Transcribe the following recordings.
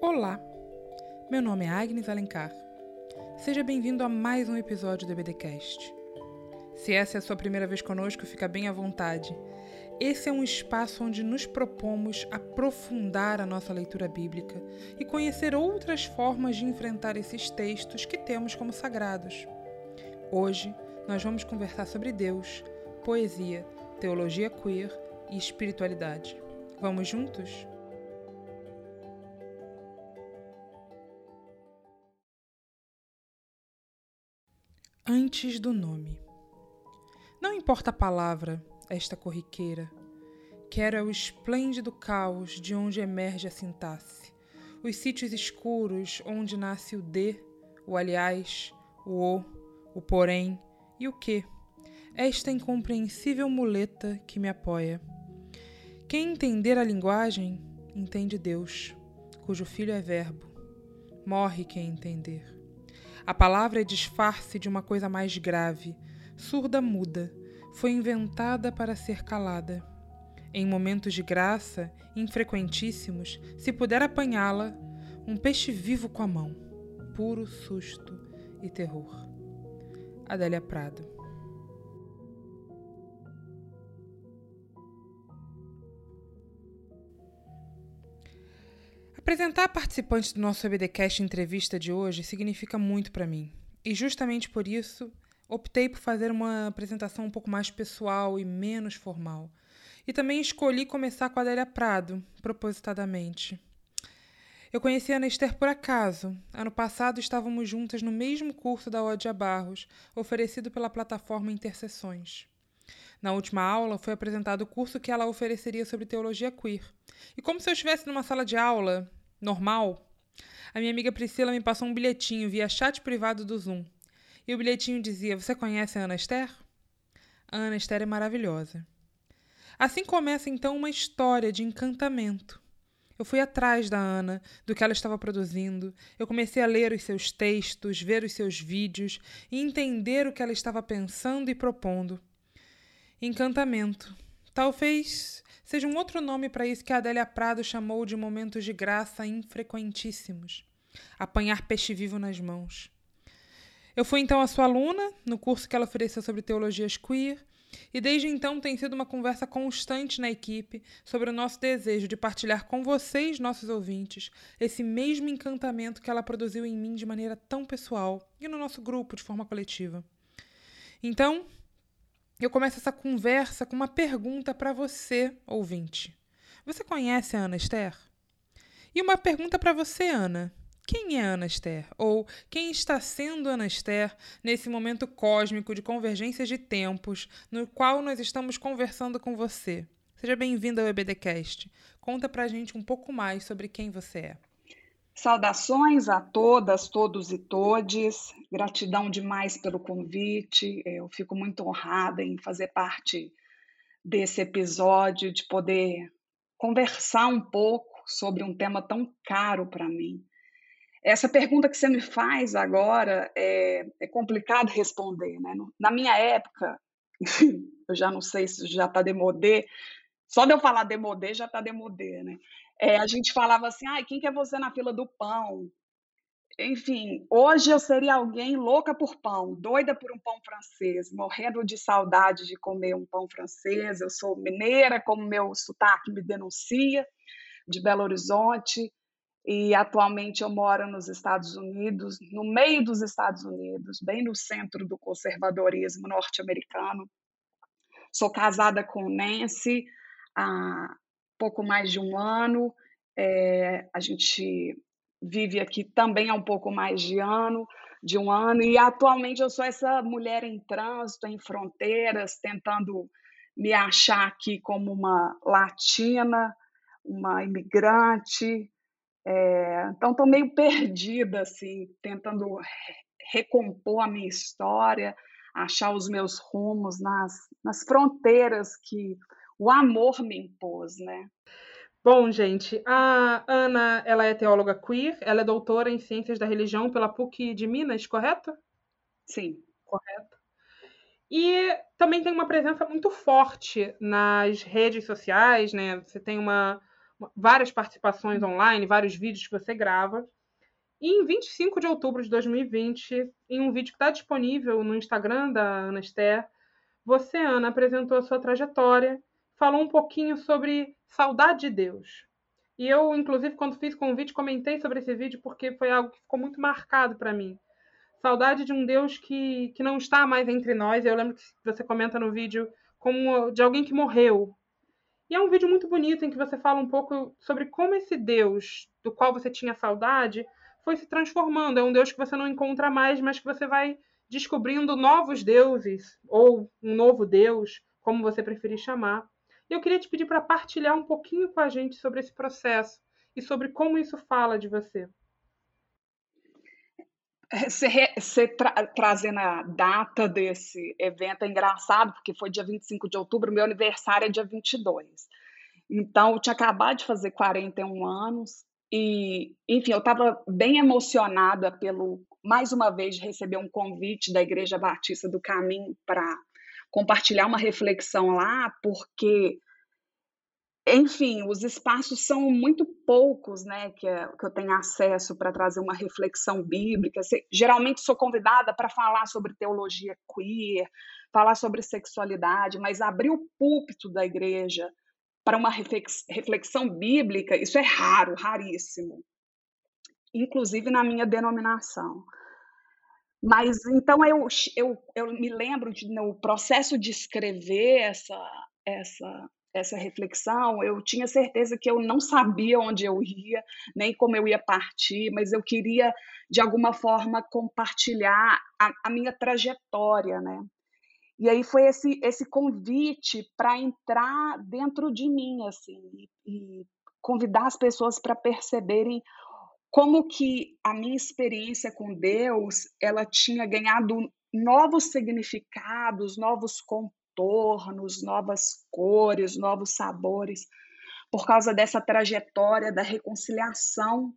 Olá, meu nome é Agnes Alencar. Seja bem-vindo a mais um episódio do EBDcast. Se essa é a sua primeira vez conosco, fica bem à vontade. Esse é um espaço onde nos propomos aprofundar a nossa leitura bíblica e conhecer outras formas de enfrentar esses textos que temos como sagrados. Hoje, nós vamos conversar sobre Deus, poesia, teologia queer e espiritualidade. Vamos juntos? Antes do nome. Não importa a palavra, esta corriqueira, quero é o esplêndido caos de onde emerge a sintaxe, os sítios escuros onde nasce o de, o aliás, o o, o porém e o que, esta incompreensível muleta que me apoia. Quem entender a linguagem, entende Deus, cujo filho é Verbo. Morre quem entender. A palavra é disfarce de uma coisa mais grave, surda muda, foi inventada para ser calada. Em momentos de graça, infrequentíssimos, se puder apanhá-la, um peixe vivo com a mão, puro susto e terror. Adélia Prado Apresentar participantes do nosso EBDcast entrevista de hoje significa muito para mim. E justamente por isso, optei por fazer uma apresentação um pouco mais pessoal e menos formal. E também escolhi começar com a Adélia Prado, propositadamente. Eu conheci a Ana Esther por acaso. Ano passado estávamos juntas no mesmo curso da Odia Barros, oferecido pela plataforma Interseções. Na última aula foi apresentado o curso que ela ofereceria sobre teologia queer. E como se eu estivesse numa sala de aula, normal, a minha amiga Priscila me passou um bilhetinho via chat privado do Zoom. E o bilhetinho dizia: Você conhece a Ana Esther? A Ana Esther é maravilhosa. Assim começa então uma história de encantamento. Eu fui atrás da Ana, do que ela estava produzindo. Eu comecei a ler os seus textos, ver os seus vídeos e entender o que ela estava pensando e propondo. Encantamento. Talvez seja um outro nome para isso que a Adélia Prado chamou de momentos de graça infrequentíssimos. Apanhar peixe vivo nas mãos. Eu fui então a sua aluna no curso que ela ofereceu sobre teologias queer, e desde então tem sido uma conversa constante na equipe sobre o nosso desejo de partilhar com vocês, nossos ouvintes, esse mesmo encantamento que ela produziu em mim de maneira tão pessoal e no nosso grupo de forma coletiva. Então, eu começo essa conversa com uma pergunta para você, ouvinte. Você conhece a Ana Esther? E uma pergunta para você, Ana. Quem é Ana Esther? Ou quem está sendo Ana Esther nesse momento cósmico de convergências de tempos no qual nós estamos conversando com você? Seja bem-vindo ao EBDcast. Conta pra gente um pouco mais sobre quem você é. Saudações a todas, todos e todes. Gratidão demais pelo convite. Eu fico muito honrada em fazer parte desse episódio, de poder conversar um pouco sobre um tema tão caro para mim. Essa pergunta que você me faz agora é, é complicado responder. Né? Na minha época, eu já não sei se já está demodê, só de eu falar demodê já está demodê, né? É, a gente falava assim, ah, quem que é você na fila do pão? Enfim, hoje eu seria alguém louca por pão, doida por um pão francês, morrendo de saudade de comer um pão francês. Eu sou mineira, como meu sotaque me denuncia, de Belo Horizonte, e atualmente eu moro nos Estados Unidos, no meio dos Estados Unidos, bem no centro do conservadorismo norte-americano. Sou casada com Nancy, há pouco mais de um ano. É, a gente vive aqui também há um pouco mais de ano, de um ano, e atualmente eu sou essa mulher em trânsito, em fronteiras, tentando me achar aqui como uma latina, uma imigrante. É, então estou meio perdida, assim, tentando recompor a minha história, achar os meus rumos nas, nas fronteiras que o amor me impôs, né? Bom, gente, a Ana, ela é teóloga queer, ela é doutora em Ciências da Religião pela PUC de Minas, correto? Sim. Correto. E também tem uma presença muito forte nas redes sociais, né? Você tem uma, várias participações online, vários vídeos que você grava. E em 25 de outubro de 2020, em um vídeo que está disponível no Instagram da Ana Esther, você, Ana, apresentou a sua trajetória, falou um pouquinho sobre saudade de Deus. E eu, inclusive, quando fiz convite, comentei sobre esse vídeo porque foi algo que ficou muito marcado para mim. Saudade de um Deus que, que não está mais entre nós. Eu lembro que você comenta no vídeo como de alguém que morreu. E é um vídeo muito bonito em que você fala um pouco sobre como esse Deus do qual você tinha saudade foi se transformando. É um Deus que você não encontra mais, mas que você vai descobrindo novos deuses, ou um novo Deus, como você preferir chamar. Eu queria te pedir para partilhar um pouquinho com a gente sobre esse processo e sobre como isso fala de você. Você, você tra trazendo a data desse evento é engraçado, porque foi dia 25 de outubro, meu aniversário é dia 22. Então, eu tinha acabado de fazer 41 anos e, enfim, eu estava bem emocionada pelo mais uma vez receber um convite da Igreja Batista do Caminho para compartilhar uma reflexão lá, porque enfim, os espaços são muito poucos, né, que, é, que eu tenho acesso para trazer uma reflexão bíblica. geralmente sou convidada para falar sobre teologia queer, falar sobre sexualidade, mas abrir o púlpito da igreja para uma reflexão bíblica, isso é raro, raríssimo. Inclusive na minha denominação. Mas então eu, eu, eu me lembro de, no processo de escrever essa, essa, essa reflexão, eu tinha certeza que eu não sabia onde eu ia, nem como eu ia partir, mas eu queria, de alguma forma, compartilhar a, a minha trajetória, né? E aí foi esse, esse convite para entrar dentro de mim, assim, e, e convidar as pessoas para perceberem como que a minha experiência com Deus ela tinha ganhado novos significados, novos contornos, novas cores, novos sabores, por causa dessa trajetória da reconciliação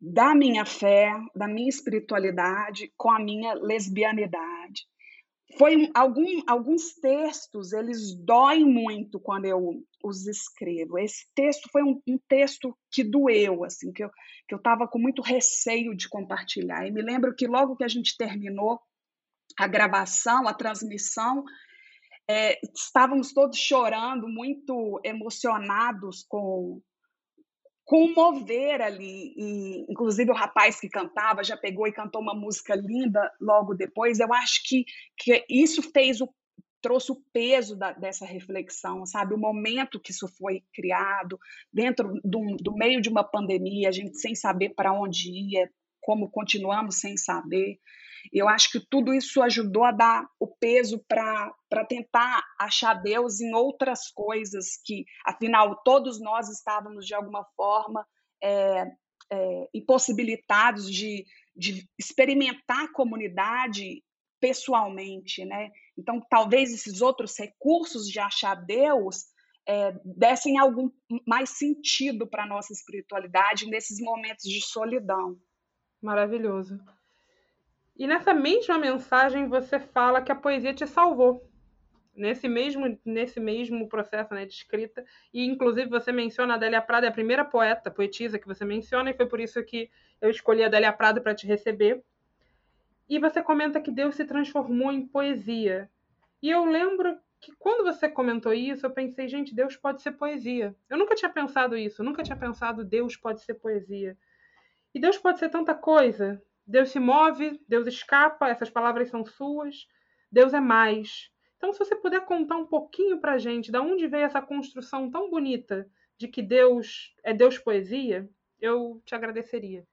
da minha fé, da minha espiritualidade com a minha lesbianidade. Foi algum, alguns textos eles doem muito quando eu os escrevo. Esse texto foi um, um texto que doeu, assim, que eu que eu estava com muito receio de compartilhar. E me lembro que logo que a gente terminou a gravação, a transmissão, é, estávamos todos chorando, muito emocionados com comover ali. E, inclusive, o rapaz que cantava já pegou e cantou uma música linda logo depois. Eu acho que, que isso fez o trouxe o peso da, dessa reflexão, sabe? O momento que isso foi criado, dentro do, do meio de uma pandemia, a gente sem saber para onde ia, como continuamos sem saber. Eu acho que tudo isso ajudou a dar o peso para tentar achar Deus em outras coisas que, afinal, todos nós estávamos, de alguma forma, é, é, impossibilitados de, de experimentar a comunidade pessoalmente, né? Então, talvez esses outros recursos de achar Deus é, dessem algum mais sentido para a nossa espiritualidade nesses momentos de solidão. Maravilhoso. E nessa mesma mensagem você fala que a poesia te salvou. Nesse mesmo, nesse mesmo processo né, de escrita. E, inclusive, você menciona a Adélia Prado, é a primeira poeta, poetisa que você menciona, e foi por isso que eu escolhi a Adélia Prado para te receber. E você comenta que Deus se transformou em poesia. E eu lembro que quando você comentou isso, eu pensei, gente, Deus pode ser poesia. Eu nunca tinha pensado isso, nunca tinha pensado Deus pode ser poesia. E Deus pode ser tanta coisa. Deus se move, Deus escapa, essas palavras são suas. Deus é mais. Então, se você puder contar um pouquinho para gente de onde veio essa construção tão bonita de que Deus é Deus poesia, eu te agradeceria.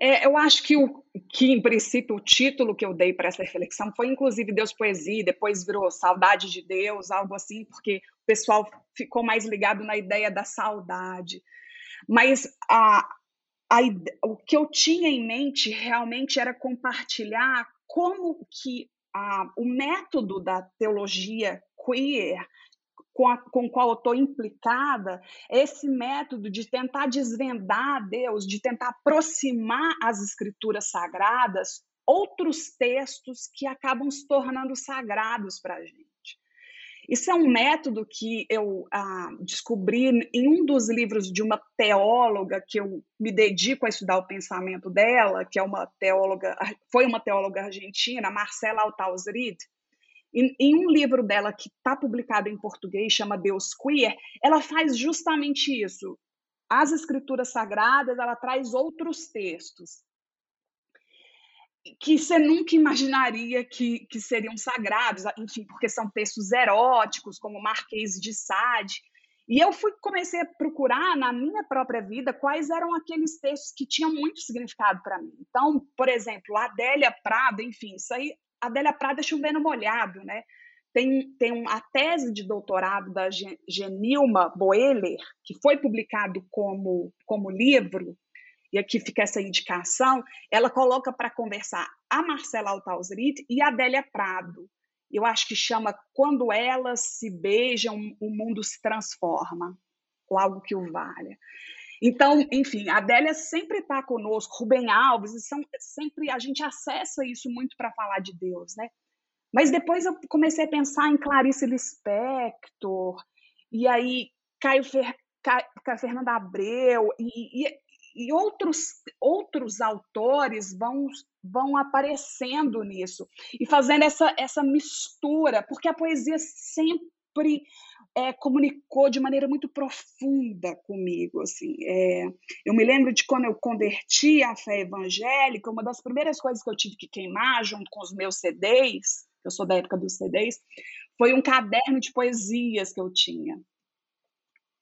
É, eu acho que, o, que, em princípio, o título que eu dei para essa reflexão foi, inclusive, Deus Poesia, depois virou Saudade de Deus, algo assim, porque o pessoal ficou mais ligado na ideia da saudade. Mas a, a, o que eu tinha em mente realmente era compartilhar como que a, o método da teologia queer com, a, com qual eu estou implicada, esse método de tentar desvendar Deus, de tentar aproximar as escrituras sagradas, outros textos que acabam se tornando sagrados para a gente. Isso é um método que eu ah, descobri em um dos livros de uma teóloga que eu me dedico a estudar o pensamento dela, que é uma teóloga, foi uma teóloga argentina, Marcela Altausrid. Em, em um livro dela que está publicado em português, chama Deus Queer, ela faz justamente isso. As escrituras sagradas, ela traz outros textos que você nunca imaginaria que, que seriam sagrados, enfim, porque são textos eróticos, como Marquês de Sade. E eu fui comecei a procurar na minha própria vida quais eram aqueles textos que tinham muito significado para mim. Então, por exemplo, Adélia Prado, enfim, isso aí, Adélia Prado é chovendo molhado, né? Tem, tem a tese de doutorado da Genilma Boeller, que foi publicado como, como livro, e aqui fica essa indicação, ela coloca para conversar a Marcela Altausrit e a Adélia Prado. Eu acho que chama Quando Elas Se Beijam, o Mundo Se Transforma, ou algo que o valha. Então, enfim, a Adélia sempre está conosco, Rubem Alves, e são, sempre a gente acessa isso muito para falar de Deus, né? Mas depois eu comecei a pensar em Clarice Lispector, e aí Caio, Fer, Caio, Caio Fernando Abreu, e, e e outros, outros autores vão, vão aparecendo nisso e fazendo essa, essa mistura, porque a poesia sempre é, comunicou de maneira muito profunda comigo. Assim. É, eu me lembro de quando eu converti à fé evangélica, uma das primeiras coisas que eu tive que queimar junto com os meus CDs, eu sou da época dos CDs, foi um caderno de poesias que eu tinha.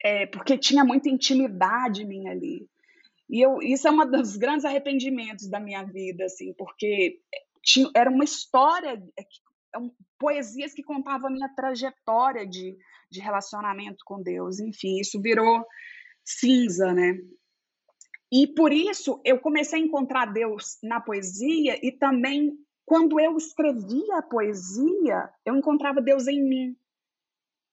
É, porque tinha muita intimidade minha ali. E eu, isso é um dos grandes arrependimentos da minha vida, assim, porque tinha, era uma história, é poesias que contavam a minha trajetória de, de relacionamento com Deus. Enfim, isso virou cinza, né? E por isso eu comecei a encontrar Deus na poesia e também quando eu escrevia a poesia, eu encontrava Deus em mim.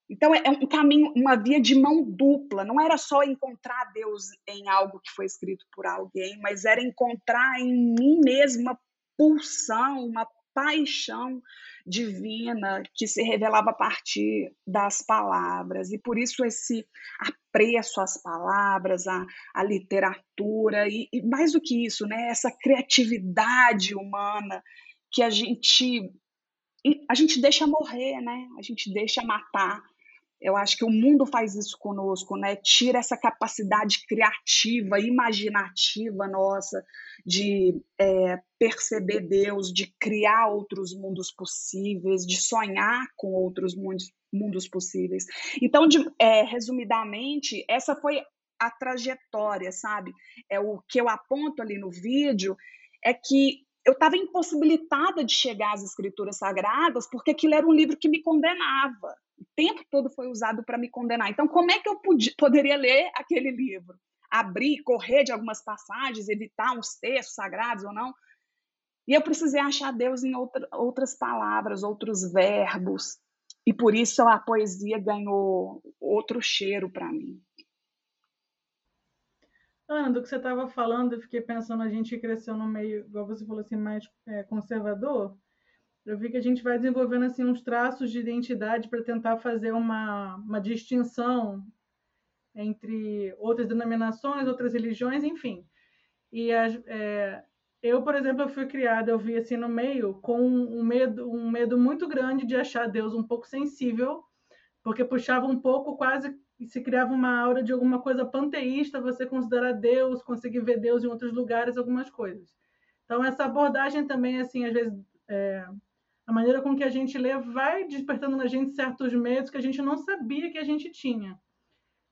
Então, é um caminho, uma via de mão dupla. Não era só encontrar Deus em algo que foi escrito por alguém, mas era encontrar em mim mesma uma pulsão, uma paixão divina que se revelava a partir das palavras. E por isso esse apreço às palavras, à, à literatura, e, e mais do que isso, né, essa criatividade humana que a gente a gente deixa morrer, né? A gente deixa matar eu acho que o mundo faz isso conosco, né? Tira essa capacidade criativa, imaginativa nossa de é, perceber Deus, de criar outros mundos possíveis, de sonhar com outros mundos, mundos possíveis. Então, de, é, resumidamente, essa foi a trajetória, sabe? É o que eu aponto ali no vídeo é que eu estava impossibilitada de chegar às escrituras sagradas porque aquilo era um livro que me condenava tempo todo foi usado para me condenar. Então, como é que eu podia, poderia ler aquele livro? Abrir, correr de algumas passagens, evitar uns textos sagrados ou não? E eu precisei achar Deus em outra, outras palavras, outros verbos. E por isso a poesia ganhou outro cheiro para mim. Ana, do que você estava falando, eu fiquei pensando, a gente cresceu no meio, igual você falou assim, mais é, conservador eu vi que a gente vai desenvolvendo assim uns traços de identidade para tentar fazer uma, uma distinção entre outras denominações, outras religiões, enfim. E as, é, eu, por exemplo, eu fui criada, eu vi assim no meio com um medo, um medo muito grande de achar Deus um pouco sensível, porque puxava um pouco quase se criava uma aura de alguma coisa panteísta, você considerar Deus, conseguir ver Deus em outros lugares, algumas coisas. Então essa abordagem também assim às vezes é, a maneira com que a gente lê vai despertando na gente certos medos que a gente não sabia que a gente tinha.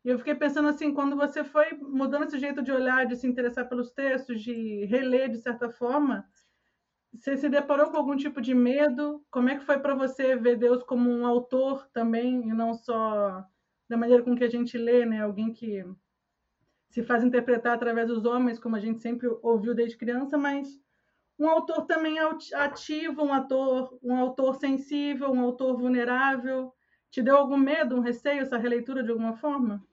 E eu fiquei pensando assim, quando você foi mudando esse jeito de olhar, de se interessar pelos textos, de reler de certa forma, você se deparou com algum tipo de medo? Como é que foi para você ver Deus como um autor também e não só da maneira com que a gente lê, né? Alguém que se faz interpretar através dos homens, como a gente sempre ouviu desde criança, mas um autor também ativo, um autor, um autor sensível, um autor vulnerável. Te deu algum medo, um receio essa releitura de alguma forma?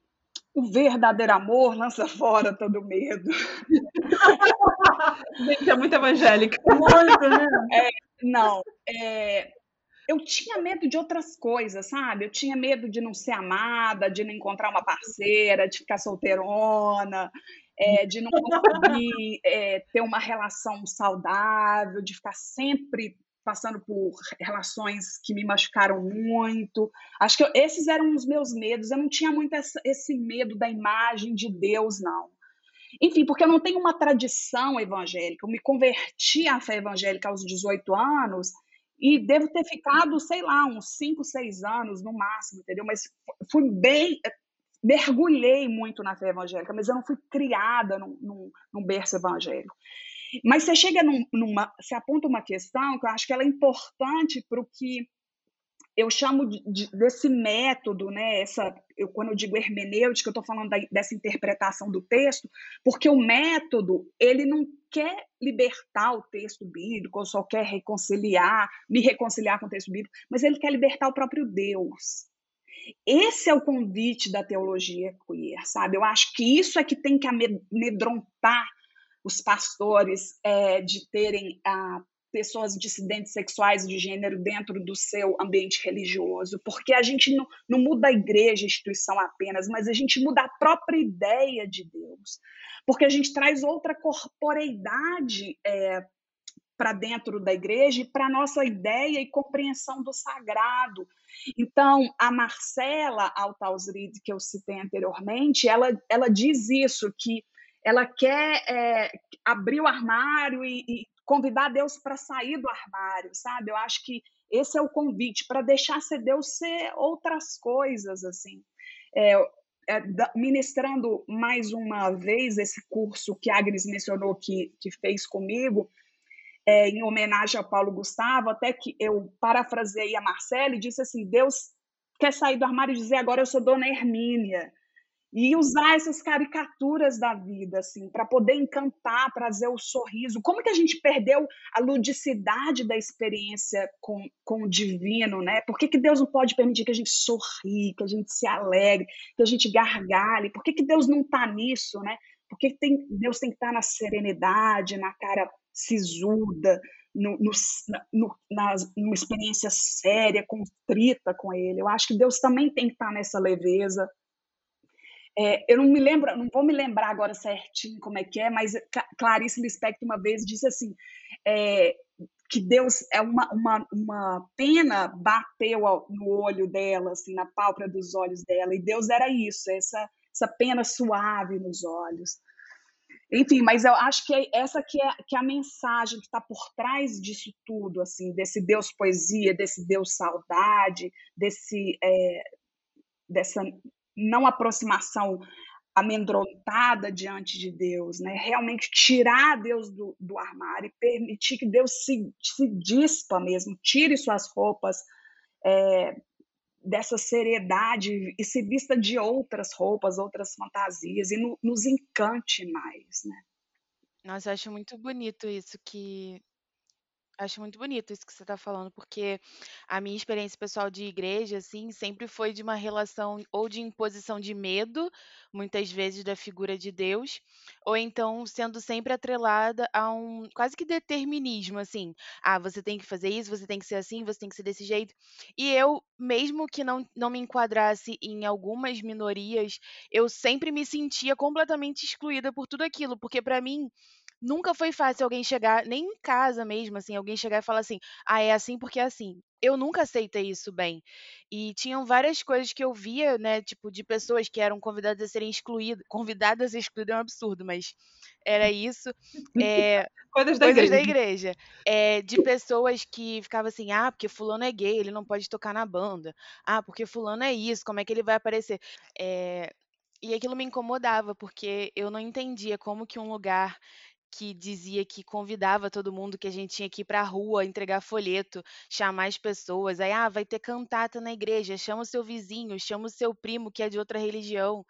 O verdadeiro amor lança fora todo medo. Gente, é muito evangélica. Muito, né? É, não, é, eu tinha medo de outras coisas, sabe? Eu tinha medo de não ser amada, de não encontrar uma parceira, de ficar solteirona, é, de não conseguir é, ter uma relação saudável, de ficar sempre passando por relações que me machucaram muito. Acho que eu, esses eram os meus medos. Eu não tinha muito essa, esse medo da imagem de Deus, não. Enfim, porque eu não tenho uma tradição evangélica. Eu me converti à fé evangélica aos 18 anos e devo ter ficado, sei lá, uns 5, 6 anos no máximo, entendeu? Mas fui bem, mergulhei muito na fé evangélica, mas eu não fui criada num, num, num berço evangélico. Mas você chega num, numa, você aponta uma questão que eu acho que ela é importante para o que eu chamo de, de, desse método, né? Essa, eu, quando eu digo hermenêutica, eu estou falando da, dessa interpretação do texto, porque o método ele não quer libertar o texto bíblico, ou só quer reconciliar, me reconciliar com o texto bíblico, mas ele quer libertar o próprio Deus. Esse é o convite da teologia queer, sabe? Eu acho que isso é que tem que amedrontar os pastores é, de terem a pessoas dissidentes sexuais de gênero dentro do seu ambiente religioso, porque a gente não, não muda a igreja, a instituição apenas, mas a gente muda a própria ideia de Deus, porque a gente traz outra corporeidade é, para dentro da igreja e para a nossa ideia e compreensão do sagrado. Então, a Marcela Altausrid, que eu citei anteriormente, ela, ela diz isso, que ela quer é, abrir o armário e, e convidar Deus para sair do armário, sabe? Eu acho que esse é o convite para deixar ser Deus ser outras coisas, assim. É, é, ministrando mais uma vez esse curso que a Agnes mencionou que, que fez comigo, é, em homenagem a Paulo Gustavo, até que eu parafraseei a Marcela e disse assim: Deus quer sair do armário e dizer agora eu sou Dona Hermínia e usar essas caricaturas da vida, assim, para poder encantar, trazer o sorriso. Como que a gente perdeu a ludicidade da experiência com, com o divino, né? Por que, que Deus não pode permitir que a gente sorri, que a gente se alegre, que a gente gargalhe? Por que, que Deus não está nisso, né? Por que, tem, Deus tem que estar tá na serenidade, na cara sisuda, no, no, no, na, numa experiência séria, contrita com Ele? Eu acho que Deus também tem que estar nessa leveza, é, eu não me lembro, não vou me lembrar agora certinho como é que é, mas Clarice Lispector uma vez disse assim é, que Deus é uma, uma, uma pena bateu no olho dela, assim, na pálpebra dos olhos dela, e Deus era isso, essa, essa pena suave nos olhos. Enfim, mas eu acho que é essa que é, que é a mensagem que está por trás disso tudo, assim, desse Deus poesia, desse Deus saudade, desse é, dessa não aproximação amedrontada diante de Deus, né? Realmente tirar Deus do, do armário e permitir que Deus se, se dispa mesmo, tire suas roupas é, dessa seriedade e se vista de outras roupas, outras fantasias e no, nos encante mais, né? Nossa, eu acho muito bonito isso que Acho muito bonito isso que você está falando, porque a minha experiência pessoal de igreja, assim, sempre foi de uma relação ou de imposição de medo, muitas vezes da figura de Deus, ou então sendo sempre atrelada a um quase que determinismo, assim. Ah, você tem que fazer isso, você tem que ser assim, você tem que ser desse jeito. E eu, mesmo que não, não me enquadrasse em algumas minorias, eu sempre me sentia completamente excluída por tudo aquilo, porque para mim nunca foi fácil alguém chegar, nem em casa mesmo, assim, alguém chegar e falar assim: ah, é assim porque é assim. Eu nunca aceitei isso bem. E tinham várias coisas que eu via, né, tipo, de pessoas que eram convidadas a serem excluídas. Convidadas a excluir é um absurdo, mas era isso. É, coisas da coisas igreja. Da igreja é, de pessoas que ficavam assim, ah, porque fulano é gay, ele não pode tocar na banda. Ah, porque fulano é isso, como é que ele vai aparecer? É, e aquilo me incomodava, porque eu não entendia como que um lugar que dizia que convidava todo mundo, que a gente tinha que ir para a rua entregar folheto, chamar as pessoas. Aí, ah, vai ter cantata na igreja, chama o seu vizinho, chama o seu primo que é de outra religião.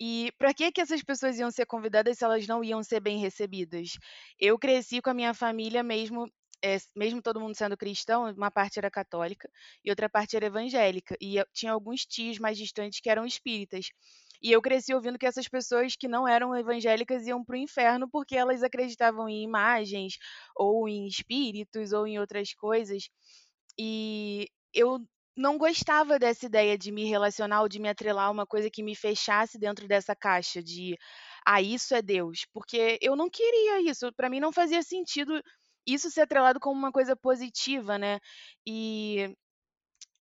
E para que que essas pessoas iam ser convidadas se elas não iam ser bem recebidas? Eu cresci com a minha família mesmo, é, mesmo todo mundo sendo cristão, uma parte era católica e outra parte era evangélica. E tinha alguns tios mais distantes que eram espíritas. E eu cresci ouvindo que essas pessoas que não eram evangélicas iam para o inferno porque elas acreditavam em imagens, ou em espíritos, ou em outras coisas. E eu não gostava dessa ideia de me relacionar ou de me atrelar a uma coisa que me fechasse dentro dessa caixa de ah, isso é Deus, porque eu não queria isso, para mim não fazia sentido isso ser atrelado como uma coisa positiva, né? E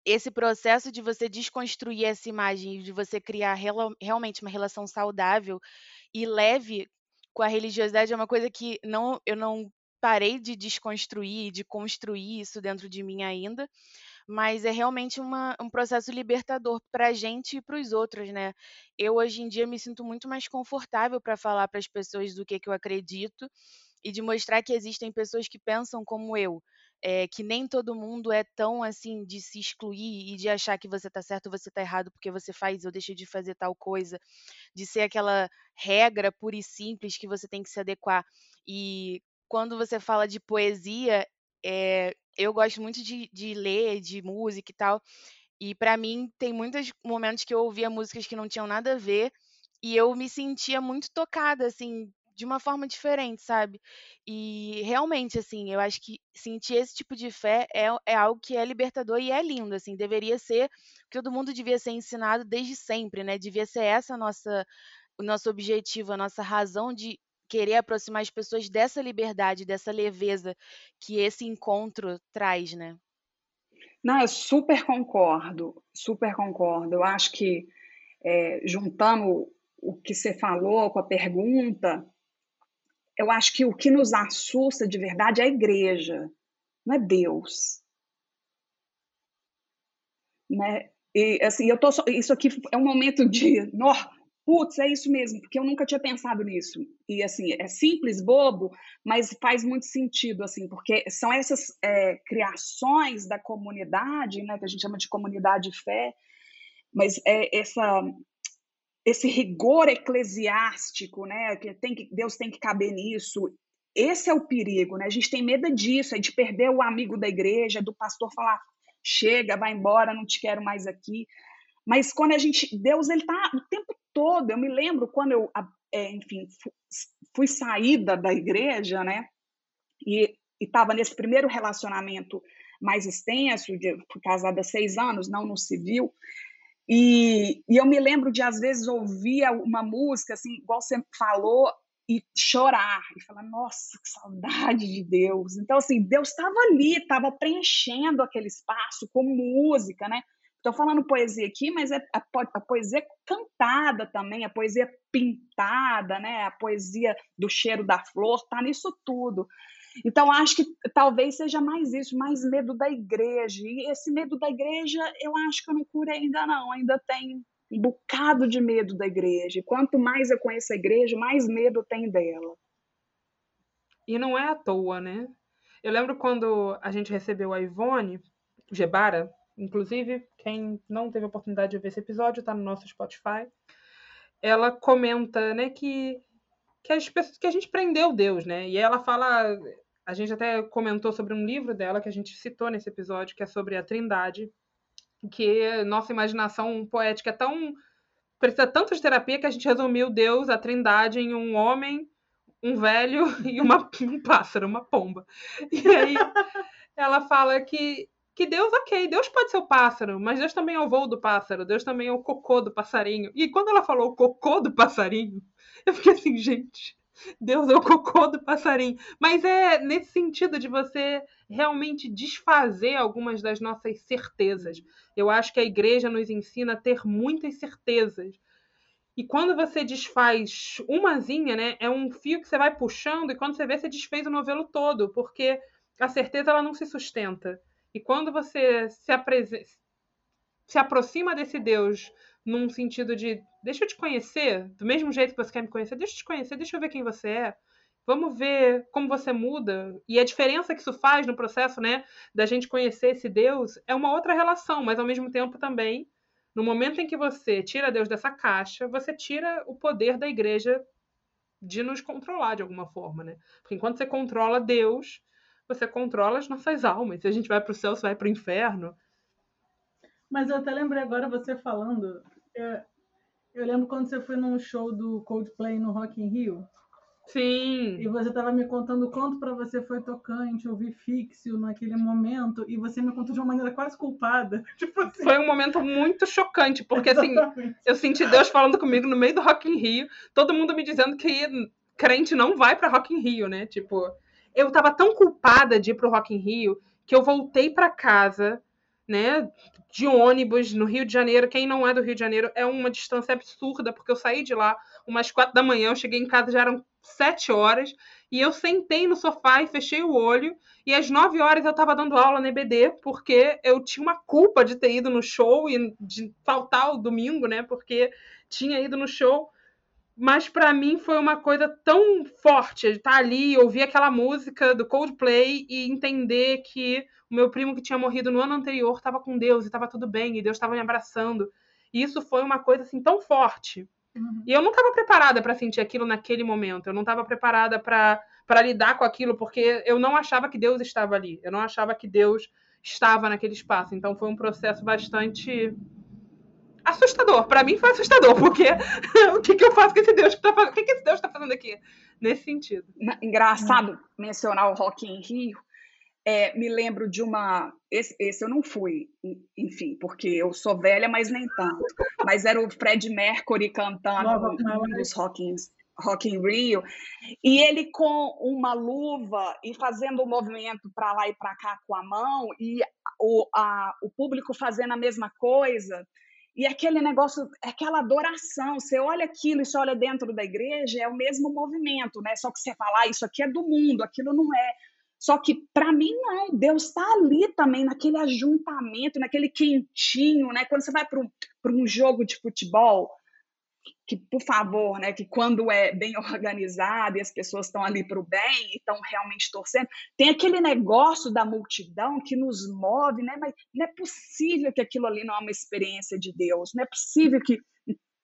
esse processo de você desconstruir essa imagem, de você criar realmente uma relação saudável e leve com a religiosidade é uma coisa que não eu não parei de desconstruir, de construir isso dentro de mim ainda, mas é realmente uma, um processo libertador para a gente e para os outros, né? Eu hoje em dia me sinto muito mais confortável para falar para as pessoas do que, que eu acredito e de mostrar que existem pessoas que pensam como eu. É, que nem todo mundo é tão assim de se excluir e de achar que você está certo ou você está errado porque você faz ou deixa de fazer tal coisa, de ser aquela regra pura e simples que você tem que se adequar. E quando você fala de poesia, é, eu gosto muito de, de ler, de música e tal. E para mim tem muitos momentos que eu ouvia músicas que não tinham nada a ver e eu me sentia muito tocada, assim, de uma forma diferente, sabe? E realmente, assim, eu acho que sentir esse tipo de fé é, é algo que é libertador e é lindo, assim, deveria ser, todo mundo devia ser ensinado desde sempre, né? Devia ser essa nossa, o nosso objetivo, a nossa razão de querer aproximar as pessoas dessa liberdade, dessa leveza que esse encontro traz, né? Não, eu super concordo, super concordo. Eu acho que é, juntando o que você falou com a pergunta, eu acho que o que nos assusta de verdade é a igreja, não é Deus. Né? E assim, eu tô isso aqui é um momento de, nó, Putz, é isso mesmo, porque eu nunca tinha pensado nisso. E assim, é simples, bobo, mas faz muito sentido, assim, porque são essas é, criações da comunidade, né, que a gente chama de comunidade de fé, mas é essa esse rigor eclesiástico, né, que tem que Deus tem que caber nisso. Esse é o perigo, né? A gente tem medo disso, é de perder o amigo da igreja, do pastor falar: "Chega, vai embora, não te quero mais aqui". Mas quando a gente, Deus ele tá o tempo todo. Eu me lembro quando eu, é, enfim, fui saída da igreja, né? E estava nesse primeiro relacionamento mais extenso, de, fui casada há seis anos, não no civil. E, e eu me lembro de, às vezes, ouvir uma música, assim, igual você falou, e chorar, e falar, nossa, que saudade de Deus. Então, assim, Deus estava ali, estava preenchendo aquele espaço com música, né? Estou falando poesia aqui, mas é a, a, poesia cantada também, a poesia pintada, né? a poesia do cheiro da flor, está nisso tudo. Então, acho que talvez seja mais isso, mais medo da igreja. E esse medo da igreja, eu acho que eu não curei ainda não, ainda tem um bocado de medo da igreja. Quanto mais eu conheço a igreja, mais medo tem dela. E não é à toa, né? Eu lembro quando a gente recebeu a Ivone Gebara, Inclusive, quem não teve a oportunidade de ver esse episódio, está no nosso Spotify. Ela comenta, né, que, que, as pessoas, que a gente prendeu Deus, né? E ela fala. A gente até comentou sobre um livro dela que a gente citou nesse episódio, que é sobre a Trindade, que nossa imaginação poética é tão. precisa tanto de terapia que a gente resumiu Deus, a Trindade, em um homem, um velho e uma, um pássaro, uma pomba. E aí ela fala que que Deus, ok, Deus pode ser o pássaro, mas Deus também é o voo do pássaro, Deus também é o cocô do passarinho. E quando ela falou o cocô do passarinho, eu fiquei assim, gente, Deus é o cocô do passarinho. Mas é nesse sentido de você realmente desfazer algumas das nossas certezas. Eu acho que a igreja nos ensina a ter muitas certezas. E quando você desfaz umazinha, né, é um fio que você vai puxando e quando você vê, você desfez o novelo todo, porque a certeza ela não se sustenta. E quando você se, se aproxima desse Deus num sentido de deixa eu te conhecer, do mesmo jeito que você quer me conhecer, deixa eu te conhecer, deixa eu ver quem você é. Vamos ver como você muda. E a diferença que isso faz no processo, né, da gente conhecer esse Deus é uma outra relação, mas ao mesmo tempo também, no momento em que você tira Deus dessa caixa, você tira o poder da igreja de nos controlar de alguma forma, né? Porque enquanto você controla Deus, você controla as nossas almas. Se a gente vai para o céu, se vai para o inferno. Mas eu até lembrei agora você falando. Eu, eu lembro quando você foi num show do Coldplay no Rock in Rio. Sim. E você estava me contando quanto para você foi tocante ouvir Fixio naquele momento, e você me contou de uma maneira quase culpada. Tipo assim. Foi um momento muito chocante, porque assim, eu senti Deus falando comigo no meio do Rock in Rio, todo mundo me dizendo que crente não vai para Rock in Rio, né? Tipo, eu tava tão culpada de ir pro Rock in Rio que eu voltei para casa, né, de ônibus no Rio de Janeiro. Quem não é do Rio de Janeiro é uma distância absurda, porque eu saí de lá umas quatro da manhã, eu cheguei em casa já eram sete horas, e eu sentei no sofá e fechei o olho, e às nove horas eu estava dando aula na EBD, porque eu tinha uma culpa de ter ido no show e de faltar o domingo, né, porque tinha ido no show, mas para mim foi uma coisa tão forte estar ali, ouvir aquela música do Coldplay e entender que o meu primo que tinha morrido no ano anterior estava com Deus e estava tudo bem, e Deus estava me abraçando. E isso foi uma coisa assim tão forte. Uhum. E eu não estava preparada para sentir aquilo naquele momento. Eu não estava preparada para lidar com aquilo, porque eu não achava que Deus estava ali. Eu não achava que Deus estava naquele espaço. Então foi um processo bastante assustador. Para mim foi assustador, porque o que, que eu faço com esse Deus que tá fazendo? O que, que esse Deus está fazendo aqui? Nesse sentido. Engraçado mencionar o Rock em Rio. É, me lembro de uma. Esse, esse, eu não fui, enfim, porque eu sou velha, mas nem tanto. Mas era o Fred Mercury cantando um dos Rock in, Rock in Rio, e ele com uma luva e fazendo o um movimento para lá e para cá com a mão, e o, a, o público fazendo a mesma coisa. E aquele negócio, aquela adoração, você olha aquilo e você olha dentro da igreja, é o mesmo movimento, né? Só que você fala, ah, isso aqui é do mundo, aquilo não é. Só que para mim não, Deus está ali também, naquele ajuntamento, naquele quentinho, né? Quando você vai para um, um jogo de futebol, que, por favor, né, que quando é bem organizado e as pessoas estão ali para o bem e estão realmente torcendo, tem aquele negócio da multidão que nos move, né? Mas não é possível que aquilo ali não é uma experiência de Deus, não é possível que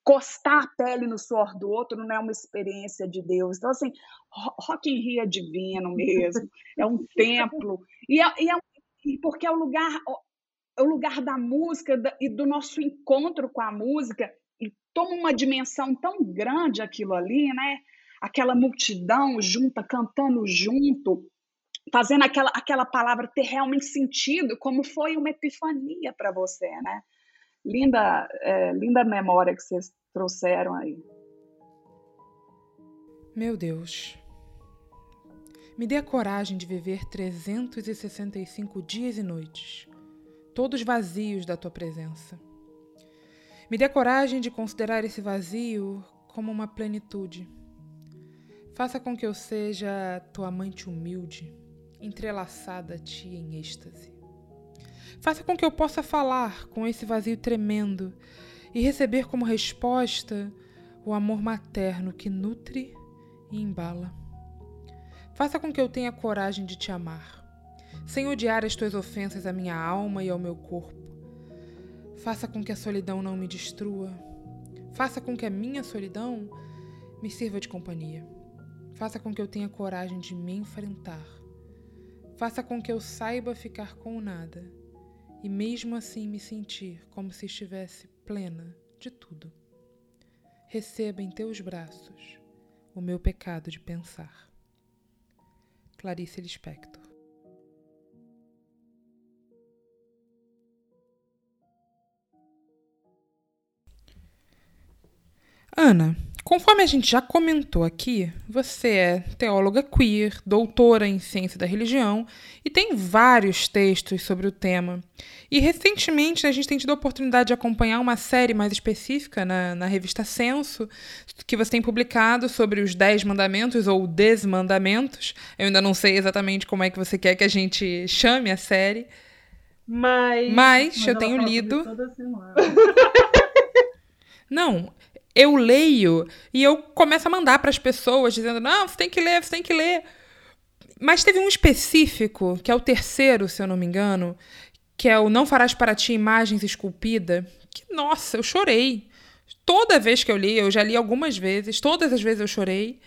encostar a pele no suor do outro não é uma experiência de Deus. Então, assim, Rock in Rio é divino mesmo, é um templo, e, é, e, é, porque é o lugar, é o lugar da música e do nosso encontro com a música toma uma dimensão tão grande aquilo ali, né? Aquela multidão junta, cantando junto, fazendo aquela, aquela palavra ter realmente sentido, como foi uma epifania para você, né? Linda, é, linda memória que vocês trouxeram aí. Meu Deus, me dê a coragem de viver 365 dias e noites, todos vazios da tua presença me dê coragem de considerar esse vazio como uma plenitude. Faça com que eu seja tua amante humilde, entrelaçada a ti em êxtase. Faça com que eu possa falar com esse vazio tremendo e receber como resposta o amor materno que nutre e embala. Faça com que eu tenha coragem de te amar, sem odiar as tuas ofensas à minha alma e ao meu corpo Faça com que a solidão não me destrua. Faça com que a minha solidão me sirva de companhia. Faça com que eu tenha coragem de me enfrentar. Faça com que eu saiba ficar com o nada e mesmo assim me sentir como se estivesse plena de tudo. Receba em teus braços o meu pecado de pensar. Clarice Lispector Ana, conforme a gente já comentou aqui, você é teóloga queer, doutora em ciência da religião e tem vários textos sobre o tema. E recentemente a gente tem tido a oportunidade de acompanhar uma série mais específica na, na revista Censo, que você tem publicado sobre os Dez Mandamentos ou Desmandamentos. Eu ainda não sei exatamente como é que você quer que a gente chame a série. Mas, mas, mas eu tenho lido. Não, eu leio e eu começo a mandar para as pessoas dizendo: não, você tem que ler, você tem que ler. Mas teve um específico, que é o terceiro, se eu não me engano, que é o Não Farás para Ti Imagens Esculpida, que, nossa, eu chorei. Toda vez que eu li, eu já li algumas vezes, todas as vezes eu chorei.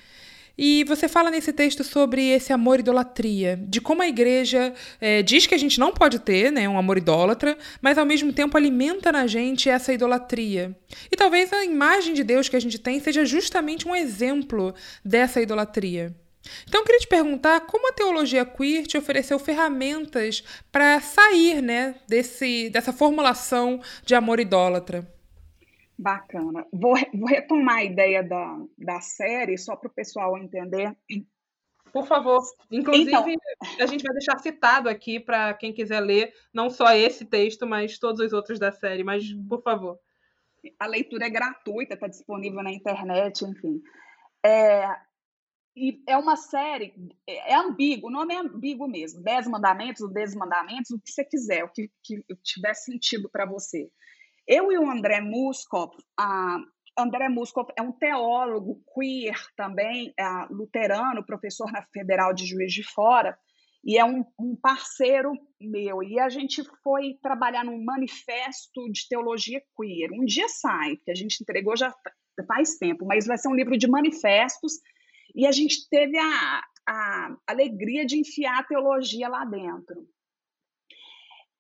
E você fala nesse texto sobre esse amor idolatria, de como a igreja é, diz que a gente não pode ter né, um amor idólatra, mas ao mesmo tempo alimenta na gente essa idolatria. E talvez a imagem de Deus que a gente tem seja justamente um exemplo dessa idolatria. Então, eu queria te perguntar como a teologia queer te ofereceu ferramentas para sair né, desse, dessa formulação de amor idólatra. Bacana. Vou, vou retomar a ideia da, da série, só para o pessoal entender. Por favor. Inclusive, então, a gente vai deixar citado aqui para quem quiser ler, não só esse texto, mas todos os outros da série. Mas, por favor. A leitura é gratuita, está disponível na internet, enfim. É, e é uma série, é, é ambíguo, o nome é ambíguo mesmo. Dez mandamentos, ou desmandamentos, o que você quiser, o que, que tiver sentido para você. Eu e o André Muskop, a André Muskop é um teólogo queer também, é luterano, professor na Federal de Juiz de Fora, e é um, um, parceiro meu. E a gente foi trabalhar num manifesto de teologia queer. Um dia sai, porque a gente entregou já faz tempo, mas vai ser um livro de manifestos e a gente teve a, a alegria de enfiar a teologia lá dentro.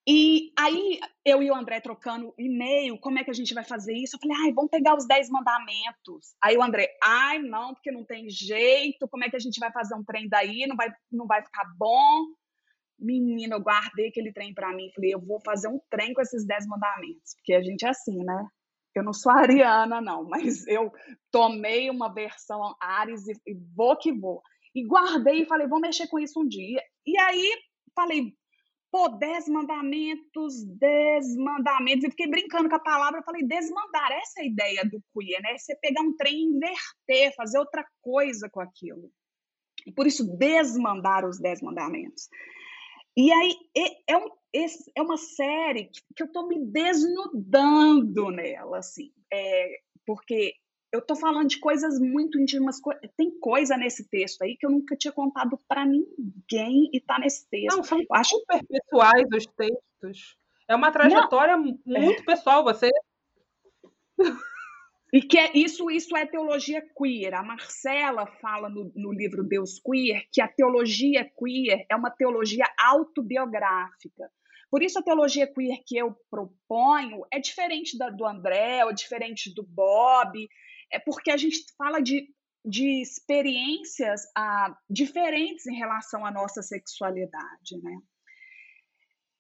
E aí eu e o André trocando e-mail, como é que a gente vai fazer isso? Eu falei, ai, vamos pegar os dez mandamentos. Aí o André, ai, não, porque não tem jeito, como é que a gente vai fazer um trem daí? Não vai, não vai ficar bom. Menina, eu guardei aquele trem para mim. Falei, eu vou fazer um trem com esses dez mandamentos, porque a gente é assim, né? Eu não sou ariana, não, mas eu tomei uma versão Ares e, e vou que vou. E guardei e falei, vou mexer com isso um dia. E aí falei, pô, dez mandamentos, dez mandamentos. E fiquei brincando com a palavra, falei, desmandar. Essa é a ideia do queer, né? Você pegar um trem e inverter, fazer outra coisa com aquilo. E por isso, desmandar os dez mandamentos. E aí, é, um, é uma série que eu estou me desnudando nela, assim. É, porque eu estou falando de coisas muito íntimas. Tem coisa nesse texto aí que eu nunca tinha contado para ninguém e está nesse texto. Não, são eu acho... super pessoais os textos. É uma trajetória Não. muito é. pessoal. Você. E que é, isso, isso é teologia queer. A Marcela fala no, no livro Deus Queer que a teologia queer é uma teologia autobiográfica. Por isso, a teologia queer que eu proponho é diferente da do André, ou diferente do Bob, é porque a gente fala de, de experiências ah, diferentes em relação à nossa sexualidade, né?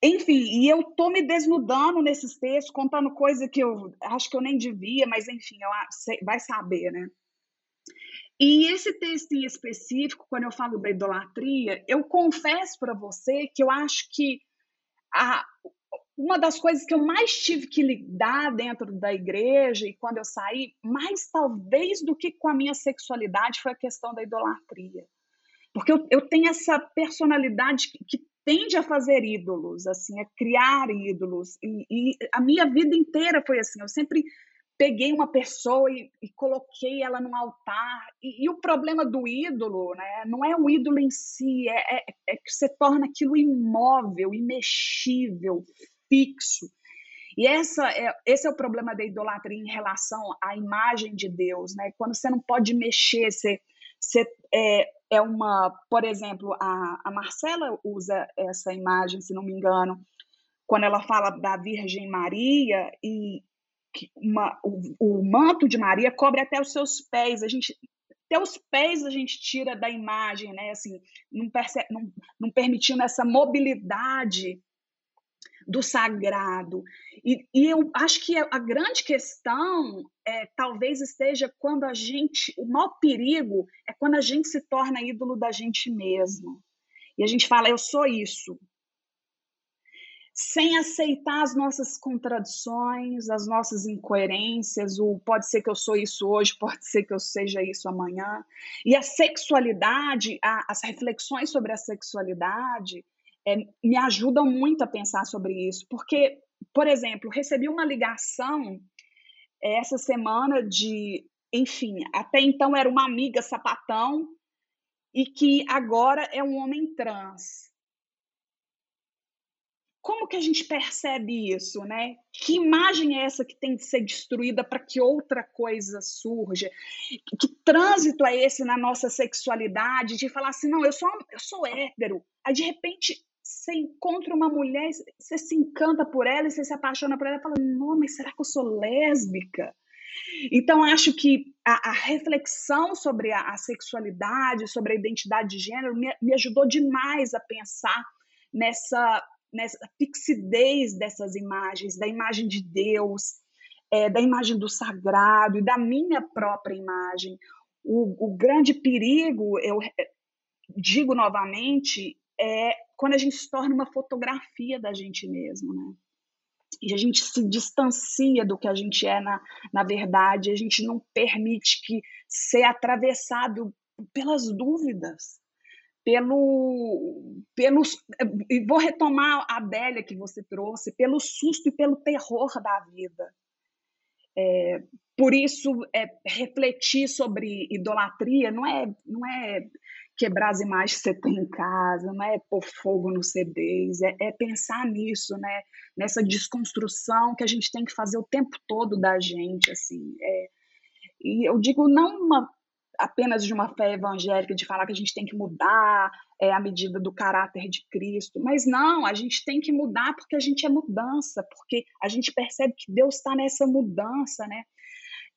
Enfim, e eu tô me desnudando nesses textos, contando coisa que eu acho que eu nem devia, mas enfim, eu vai saber, né? E esse texto em específico, quando eu falo da idolatria, eu confesso para você que eu acho que a, uma das coisas que eu mais tive que lidar dentro da igreja e quando eu saí, mais talvez do que com a minha sexualidade, foi a questão da idolatria. Porque eu, eu tenho essa personalidade que, que tende a fazer ídolos, assim, a criar ídolos. E, e, a minha vida inteira foi assim. Eu sempre peguei uma pessoa e, e coloquei ela num altar. E, o problema do ídolo, né, não é o ídolo em si, é, é, é que você torna aquilo imóvel, imexível, fixo. E essa é, esse é o problema da idolatria em relação à imagem de Deus, né? Quando você não pode mexer, você, você é, é uma, por exemplo, a, a Marcela usa essa imagem, se não me engano, quando ela fala da Virgem Maria e uma, o, o manto de Maria cobre até os seus pés. A gente até os pés a gente tira da imagem, né? Assim, não, perce, não, não permitindo essa mobilidade do sagrado. E, e, eu acho que a grande questão é, talvez esteja quando a gente, o maior perigo é quando a gente se torna ídolo da gente mesmo. E a gente fala, eu sou isso. Sem aceitar as nossas contradições, as nossas incoerências, o pode ser que eu sou isso hoje, pode ser que eu seja isso amanhã. E a sexualidade, a, as reflexões sobre a sexualidade, é, me ajudam muito a pensar sobre isso, porque, por exemplo, recebi uma ligação é, essa semana de, enfim, até então era uma amiga sapatão e que agora é um homem trans. como que a gente percebe isso, né? Que imagem é essa que tem de ser destruída para que outra coisa surja? Que trânsito é esse na nossa sexualidade de falar assim, não, eu sou, eu sou hétero. Aí de repente você encontra uma mulher, você se encanta por ela você se apaixona por ela e fala, não, mas será que eu sou lésbica? Então, acho que a, a reflexão sobre a, a, sexualidade, sobre a identidade de gênero, me, me ajudou demais a pensar nessa nessa fixidez dessas imagens, da imagem de Deus, é, da imagem do sagrado da minha própria imagem. O, o grande perigo, eu é, digo novamente, é quando a gente se torna uma fotografia da gente mesmo, né? E a gente se distancia do que a gente é na, na verdade, a gente não permite que ser atravessado pelas dúvidas, pelo, pelo e vou retomar a Adélia que você trouxe, pelo susto e pelo terror da vida. É, por isso, é, refletir sobre idolatria não é, não é quebrar as imagens que você tem em casa, não é pôr fogo nos CDs, é, é pensar nisso, né? nessa desconstrução que a gente tem que fazer o tempo todo da gente. assim. É, e eu digo não uma apenas de uma fé evangélica, de falar que a gente tem que mudar é, a medida do caráter de Cristo. Mas não, a gente tem que mudar porque a gente é mudança, porque a gente percebe que Deus está nessa mudança, né?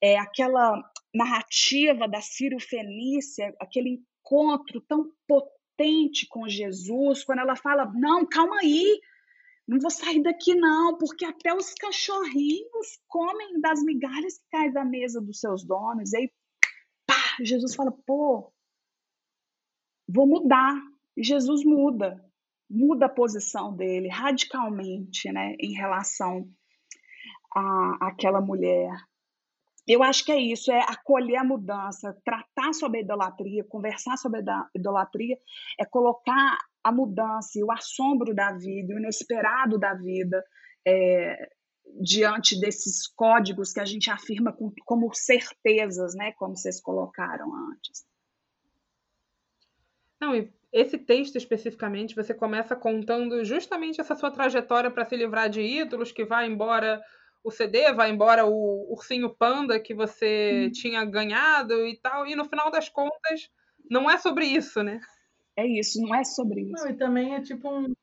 É, aquela narrativa da Sírio Fenícia, aquele encontro tão potente com Jesus, quando ela fala: Não, calma aí, não vou sair daqui não, porque até os cachorrinhos comem das migalhas que caem da mesa dos seus donos. E aí Jesus fala, pô, vou mudar. E Jesus muda, muda a posição dele radicalmente, né, em relação àquela mulher. Eu acho que é isso, é acolher a mudança, tratar sobre a idolatria, conversar sobre a idolatria, é colocar a mudança e o assombro da vida, o inesperado da vida é, diante desses códigos que a gente afirma com, como certezas, né, como vocês colocaram antes. Não, e esse texto especificamente, você começa contando justamente essa sua trajetória para se livrar de ídolos, que vai embora o CD, vai embora o ursinho panda que você hum. tinha ganhado e tal, e no final das contas, não é sobre isso, né? É isso, não é sobre isso. Não, e também é tipo um.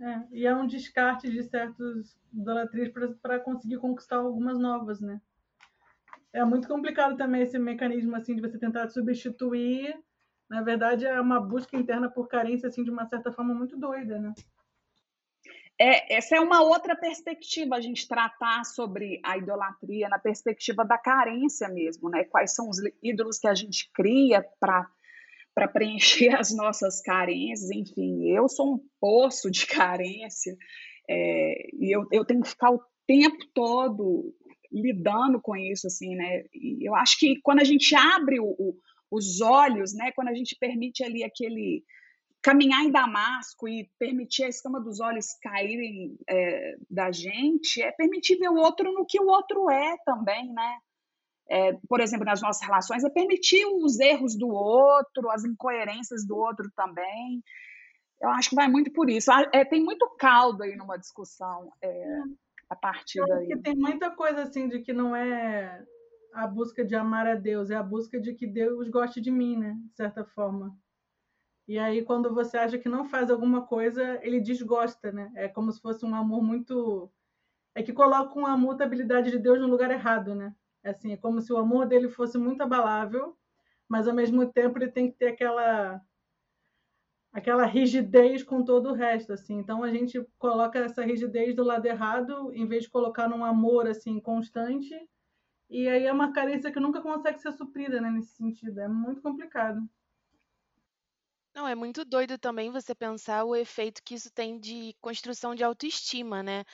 É, e é um descarte de certos idolatrias para conseguir conquistar algumas novas, né? É muito complicado também esse mecanismo assim de você tentar substituir. Na verdade, é uma busca interna por carência assim de uma certa forma muito doida, né? É, essa é uma outra perspectiva, a gente tratar sobre a idolatria na perspectiva da carência mesmo, né? Quais são os ídolos que a gente cria para para preencher as nossas carências, enfim, eu sou um poço de carência é, e eu, eu tenho que ficar o tempo todo lidando com isso, assim, né? E eu acho que quando a gente abre o, o, os olhos, né? Quando a gente permite ali aquele caminhar em Damasco e permitir a escama dos olhos caírem é, da gente, é permitir ver o outro no que o outro é também, né? É, por exemplo, nas nossas relações, é permitir os erros do outro, as incoerências do outro também eu acho que vai muito por isso. É, tem muito caldo aí numa discussão é, a partir daí. Que tem muita coisa assim de que não é a busca de amar a Deus, é a busca de que Deus goste de mim, né? De certa forma. E aí, quando você acha que não faz alguma coisa, ele desgosta, né? É como se fosse um amor muito. É que coloca uma mutabilidade de Deus no lugar errado, né? É assim, é como se o amor dele fosse muito abalável, mas ao mesmo tempo ele tem que ter aquela aquela rigidez com todo o resto, assim. Então a gente coloca essa rigidez do lado errado, em vez de colocar num amor assim constante. E aí é uma carência que nunca consegue ser suprida, né, nesse sentido. É muito complicado. Não, é muito doido também você pensar o efeito que isso tem de construção de autoestima, né?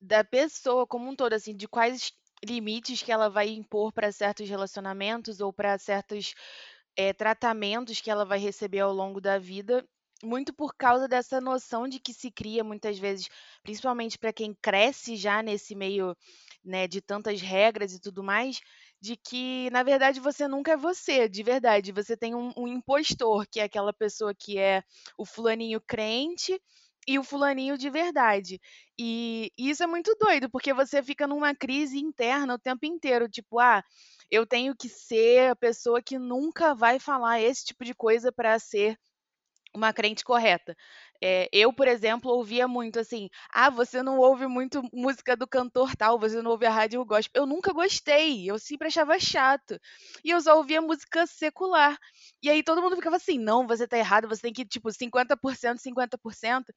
Da pessoa como um todo, assim, de quais limites que ela vai impor para certos relacionamentos ou para certos é, tratamentos que ela vai receber ao longo da vida muito por causa dessa noção de que se cria muitas vezes, principalmente para quem cresce já nesse meio, né, de tantas regras e tudo mais, de que na verdade você nunca é você, de verdade. Você tem um, um impostor, que é aquela pessoa que é o fulaninho crente, e o fulaninho de verdade. E isso é muito doido, porque você fica numa crise interna o tempo inteiro, tipo, ah, eu tenho que ser a pessoa que nunca vai falar esse tipo de coisa para ser uma crente correta. É, eu, por exemplo, ouvia muito assim: ah, você não ouve muito música do cantor tal, você não ouve a rádio gospel. Eu nunca gostei, eu sempre achava chato. E eu só ouvia música secular. E aí todo mundo ficava assim: não, você tá errado, você tem que, tipo, 50%, 50%.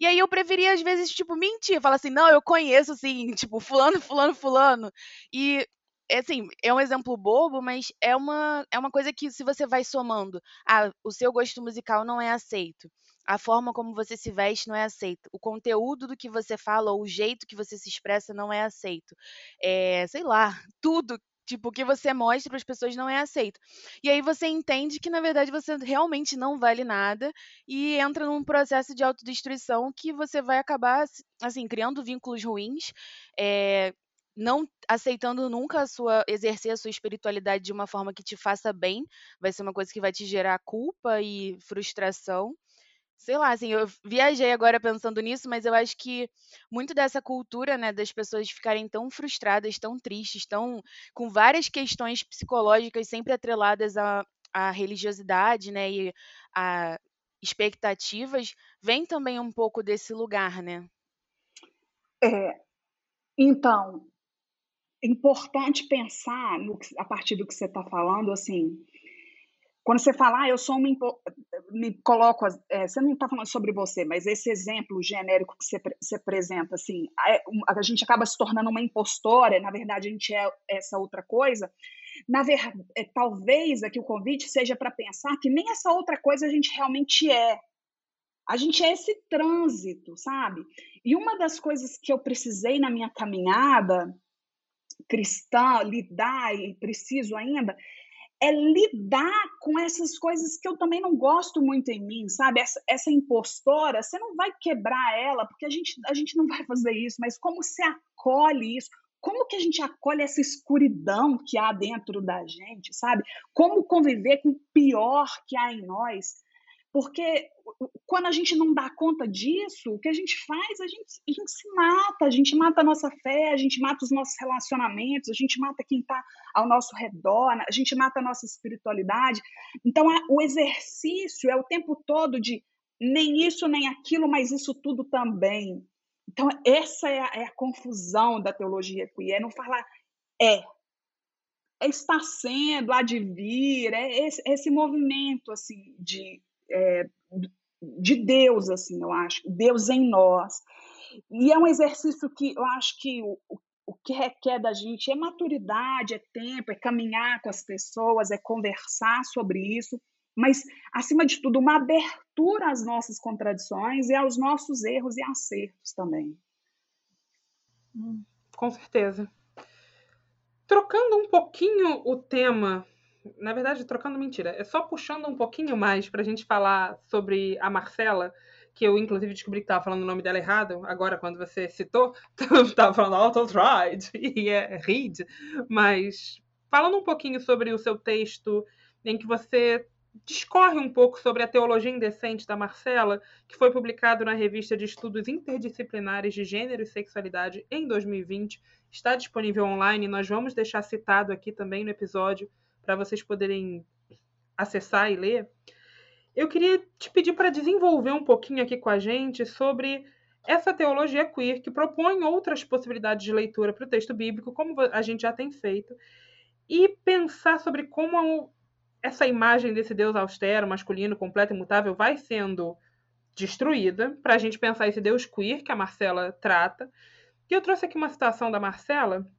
E aí eu preferia, às vezes, tipo, mentir, falar assim: não, eu conheço, assim, tipo, fulano, fulano, fulano. E é assim, é um exemplo bobo, mas é uma, é uma coisa que se você vai somando, ah, o seu gosto musical não é aceito, a forma como você se veste não é aceito, o conteúdo do que você fala ou o jeito que você se expressa não é aceito, é, sei lá, tudo tipo, o que você mostra para as pessoas não é aceito. E aí você entende que, na verdade, você realmente não vale nada e entra num processo de autodestruição que você vai acabar, assim, criando vínculos ruins, é, não aceitando nunca a sua exercer a sua espiritualidade de uma forma que te faça bem, vai ser uma coisa que vai te gerar culpa e frustração. Sei lá, assim, eu viajei agora pensando nisso, mas eu acho que muito dessa cultura, né, das pessoas ficarem tão frustradas, tão tristes, tão com várias questões psicológicas sempre atreladas à, à religiosidade, né, e a expectativas, vem também um pouco desse lugar, né? É, então, importante pensar no, a partir do que você está falando, assim, quando você fala, ah, eu sou uma. Me coloco. É, você não está falando sobre você, mas esse exemplo genérico que você, você apresenta, assim, a, a, gente acaba se tornando uma impostora, na verdade a gente é essa outra coisa. Na verdade, é, talvez aqui o convite seja para pensar que nem essa outra coisa a gente realmente é. A gente é esse trânsito, sabe? E uma das coisas que eu precisei na minha caminhada, cristã lidar e preciso ainda é lidar com essas coisas que eu também não gosto muito em mim, sabe? Essa, essa impostora, você não vai quebrar ela, porque a gente, a gente não vai fazer isso, mas como você acolhe isso? Como que a gente acolhe essa escuridão que há dentro da gente, sabe? Como conviver com o pior que há em nós? Porque quando a gente não dá conta disso, o que a gente faz? A gente, a gente se mata, a gente mata a nossa fé, a gente mata os nossos relacionamentos, a gente mata quem está ao nosso redor, a gente mata a nossa espiritualidade. Então, o exercício é o tempo todo de nem isso, nem aquilo, mas isso tudo também. Então, essa é a, é a confusão da teologia queer, é não falar é, é estar sendo, há de vir, é esse, esse movimento assim de é, de Deus, assim, eu acho, Deus em nós. E é um exercício que eu acho que o, o que requer da gente é maturidade, é tempo, é caminhar com as pessoas, é conversar sobre isso, mas, acima de tudo, uma abertura às nossas contradições e aos nossos erros e acertos também. Com certeza. Trocando um pouquinho o tema na verdade, trocando mentira, é só puxando um pouquinho mais para a gente falar sobre a Marcela, que eu inclusive descobri que estava falando o nome dela errado, agora quando você citou, estava falando auto-tried, e é read, mas falando um pouquinho sobre o seu texto, em que você discorre um pouco sobre a teologia indecente da Marcela, que foi publicado na revista de estudos interdisciplinares de gênero e sexualidade em 2020, está disponível online, nós vamos deixar citado aqui também no episódio para vocês poderem acessar e ler. Eu queria te pedir para desenvolver um pouquinho aqui com a gente sobre essa teologia queer que propõe outras possibilidades de leitura para o texto bíblico, como a gente já tem feito, e pensar sobre como essa imagem desse Deus austero, masculino, completo e imutável vai sendo destruída, para a gente pensar esse Deus queer que a Marcela trata. E eu trouxe aqui uma citação da Marcela,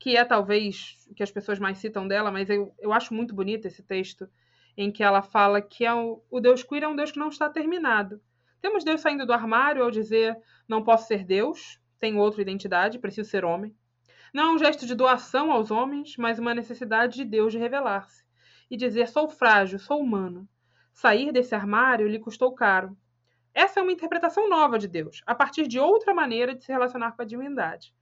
que é talvez que as pessoas mais citam dela, mas eu, eu acho muito bonito esse texto, em que ela fala que é o, o Deus queer é um Deus que não está terminado. Temos Deus saindo do armário ao dizer: não posso ser Deus, tenho outra identidade, preciso ser homem. Não é um gesto de doação aos homens, mas uma necessidade de Deus de revelar-se e dizer: sou frágil, sou humano. Sair desse armário lhe custou caro. Essa é uma interpretação nova de Deus, a partir de outra maneira de se relacionar com a divindade.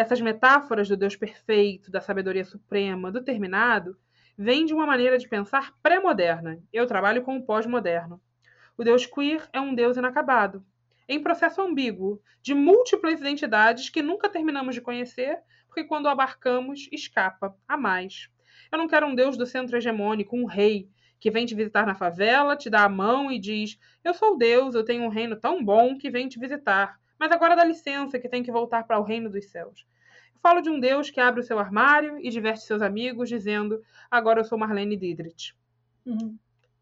Essas metáforas do Deus perfeito, da sabedoria suprema, do terminado, vêm de uma maneira de pensar pré-moderna. Eu trabalho com o pós-moderno. O Deus queer é um Deus inacabado. em processo ambíguo, de múltiplas identidades que nunca terminamos de conhecer, porque quando abarcamos, escapa a mais. Eu não quero um Deus do centro hegemônico, um rei, que vem te visitar na favela, te dá a mão e diz: Eu sou Deus, eu tenho um reino tão bom que vem te visitar, mas agora dá licença que tem que voltar para o reino dos céus. Falo de um Deus que abre o seu armário e diverte seus amigos, dizendo: Agora eu sou Marlene Dietrich. Uhum.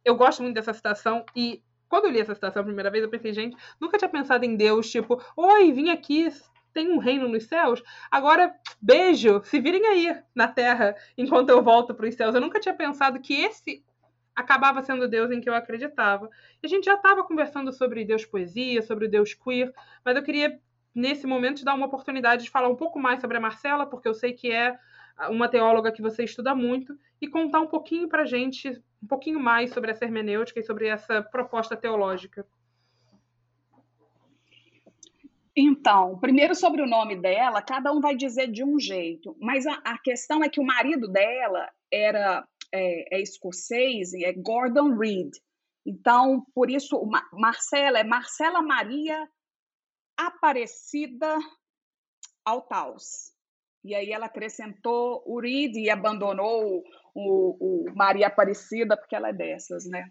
Eu gosto muito dessa citação e quando eu li essa citação a primeira vez, eu pensei, gente, nunca tinha pensado em Deus, tipo, oi, vim aqui, tem um reino nos céus, agora beijo, se virem aí na terra enquanto eu volto para os céus. Eu nunca tinha pensado que esse acabava sendo o Deus em que eu acreditava. E a gente já estava conversando sobre Deus poesia, sobre o Deus queer, mas eu queria, nesse momento, te dar uma oportunidade de falar um pouco mais sobre a Marcela, porque eu sei que é uma teóloga que você estuda muito, e contar um pouquinho para a gente, um pouquinho mais sobre essa hermenêutica e sobre essa proposta teológica. Então, primeiro sobre o nome dela, cada um vai dizer de um jeito, mas a, a questão é que o marido dela era é, é escocês e é Gordon Reed. Então, por isso, Marcela é Marcela Maria Aparecida Altaus. E aí ela acrescentou Reed e abandonou o, o Maria Aparecida, porque ela é dessas, né?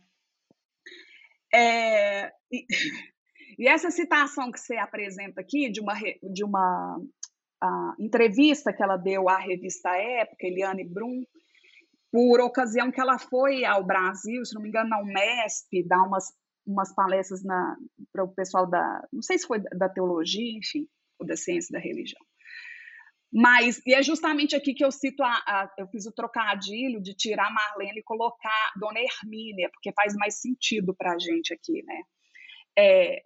É, e, e, essa citação que você apresenta aqui, de uma, de uma entrevista que ela deu à revista Época, Eliane Brum, por ocasião que ela foi ao Brasil, se não me engano, na Unesp, dar umas, umas palestras para o pessoal da, não sei se foi da teologia, enfim, ou da ciência da religião. Mas, e é justamente aqui que eu cito, a, a, eu fiz o trocadilho de tirar Marlene e colocar Dona Hermínia, porque faz mais sentido para a gente aqui, né? É,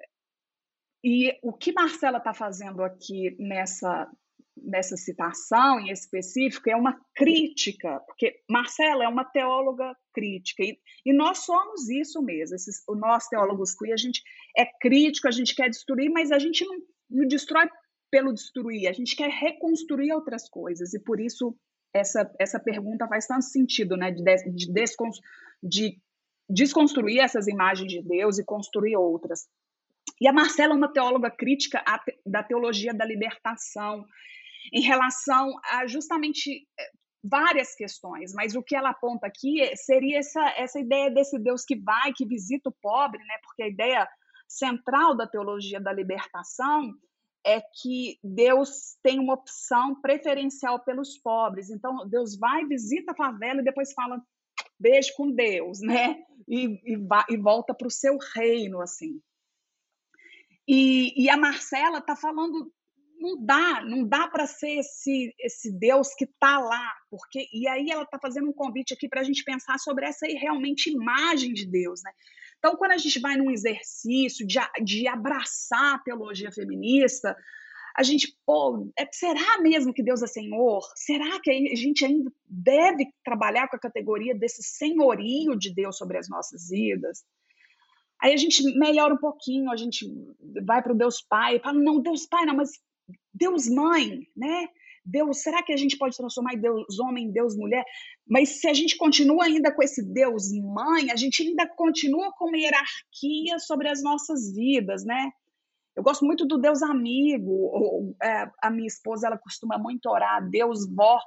e o que Marcela está fazendo aqui nessa, nessa citação em específico é uma crítica, porque Marcela é uma teóloga crítica, e, e nós somos isso mesmo, esses, nós teólogos queer, a gente é crítico, a gente quer destruir, mas a gente não, não destrói pelo destruir, a gente quer reconstruir outras coisas, e por isso essa, essa pergunta faz tanto sentido, né, de, de, descons, de desconstruir essas imagens de Deus e construir outras. E a Marcela é uma teóloga crítica da teologia da libertação, em relação a justamente eh, várias questões, mas o que ela aponta aqui é, seria essa, essa ideia desse Deus que vai, que visita o pobre, né? porque a ideia central da teologia da libertação é que Deus tem uma opção preferencial pelos pobres. Então, Deus vai, visita a favela e depois fala beijo com Deus, né? E, e, e volta para o seu reino, assim. E, e a Marcela está falando não dá, não dá para ser esse, esse Deus que está lá, porque e aí ela está fazendo um convite aqui para a gente pensar sobre essa realmente imagem de Deus, né? Então, quando a gente vai num exercício de, de abraçar a teologia feminista, a gente, pô, é, será mesmo que Deus é Senhor? Será que a gente ainda deve trabalhar com a categoria desse senhorio de Deus sobre as nossas vidas? Aí a gente melhora um pouquinho, a gente vai para o Deus Pai, fala, não, Deus Pai, não, mas Deus mãe, né? Deus, será que a gente pode transformar Deus homem em Deus mulher? Mas se a gente continua ainda com esse Deus mãe, a gente ainda continua com uma hierarquia sobre as nossas vidas, né? Eu gosto muito do Deus amigo. É, a minha esposa ela costuma muito orar Deus vó.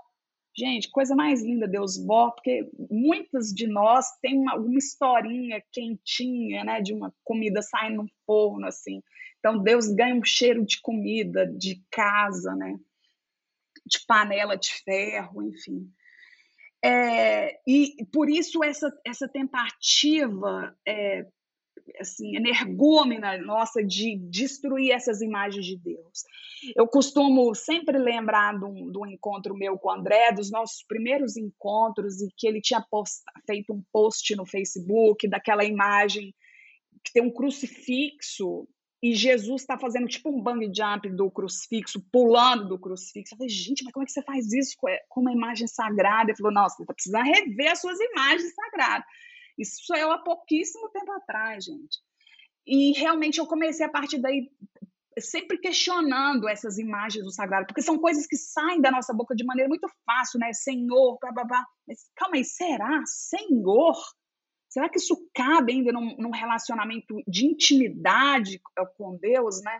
Gente, coisa mais linda Deus vó, porque muitas de nós tem uma, uma historinha quentinha, né, de uma comida saindo no forno assim. Então, Deus ganha um cheiro de comida, de casa, né? de panela de ferro, enfim. É, e por isso essa, essa tentativa é, assim, energúmena nossa de destruir essas imagens de Deus. Eu costumo sempre lembrar do, do encontro meu com o André, dos nossos primeiros encontros, e que ele tinha feito um post no Facebook daquela imagem que tem um crucifixo e Jesus está fazendo tipo um bang jump do crucifixo, pulando do crucifixo. Eu falei, gente, mas como é que você faz isso com uma imagem sagrada? Ele falou, nossa, você está precisando rever as suas imagens sagradas. Isso eu há pouquíssimo tempo atrás, gente. E realmente eu comecei a partir daí sempre questionando essas imagens do sagrado, porque são coisas que saem da nossa boca de maneira muito fácil, né? Senhor, blá, blá, blá. Mas calma aí, será? Senhor? Será que isso cabe ainda num, num relacionamento de intimidade com Deus, né?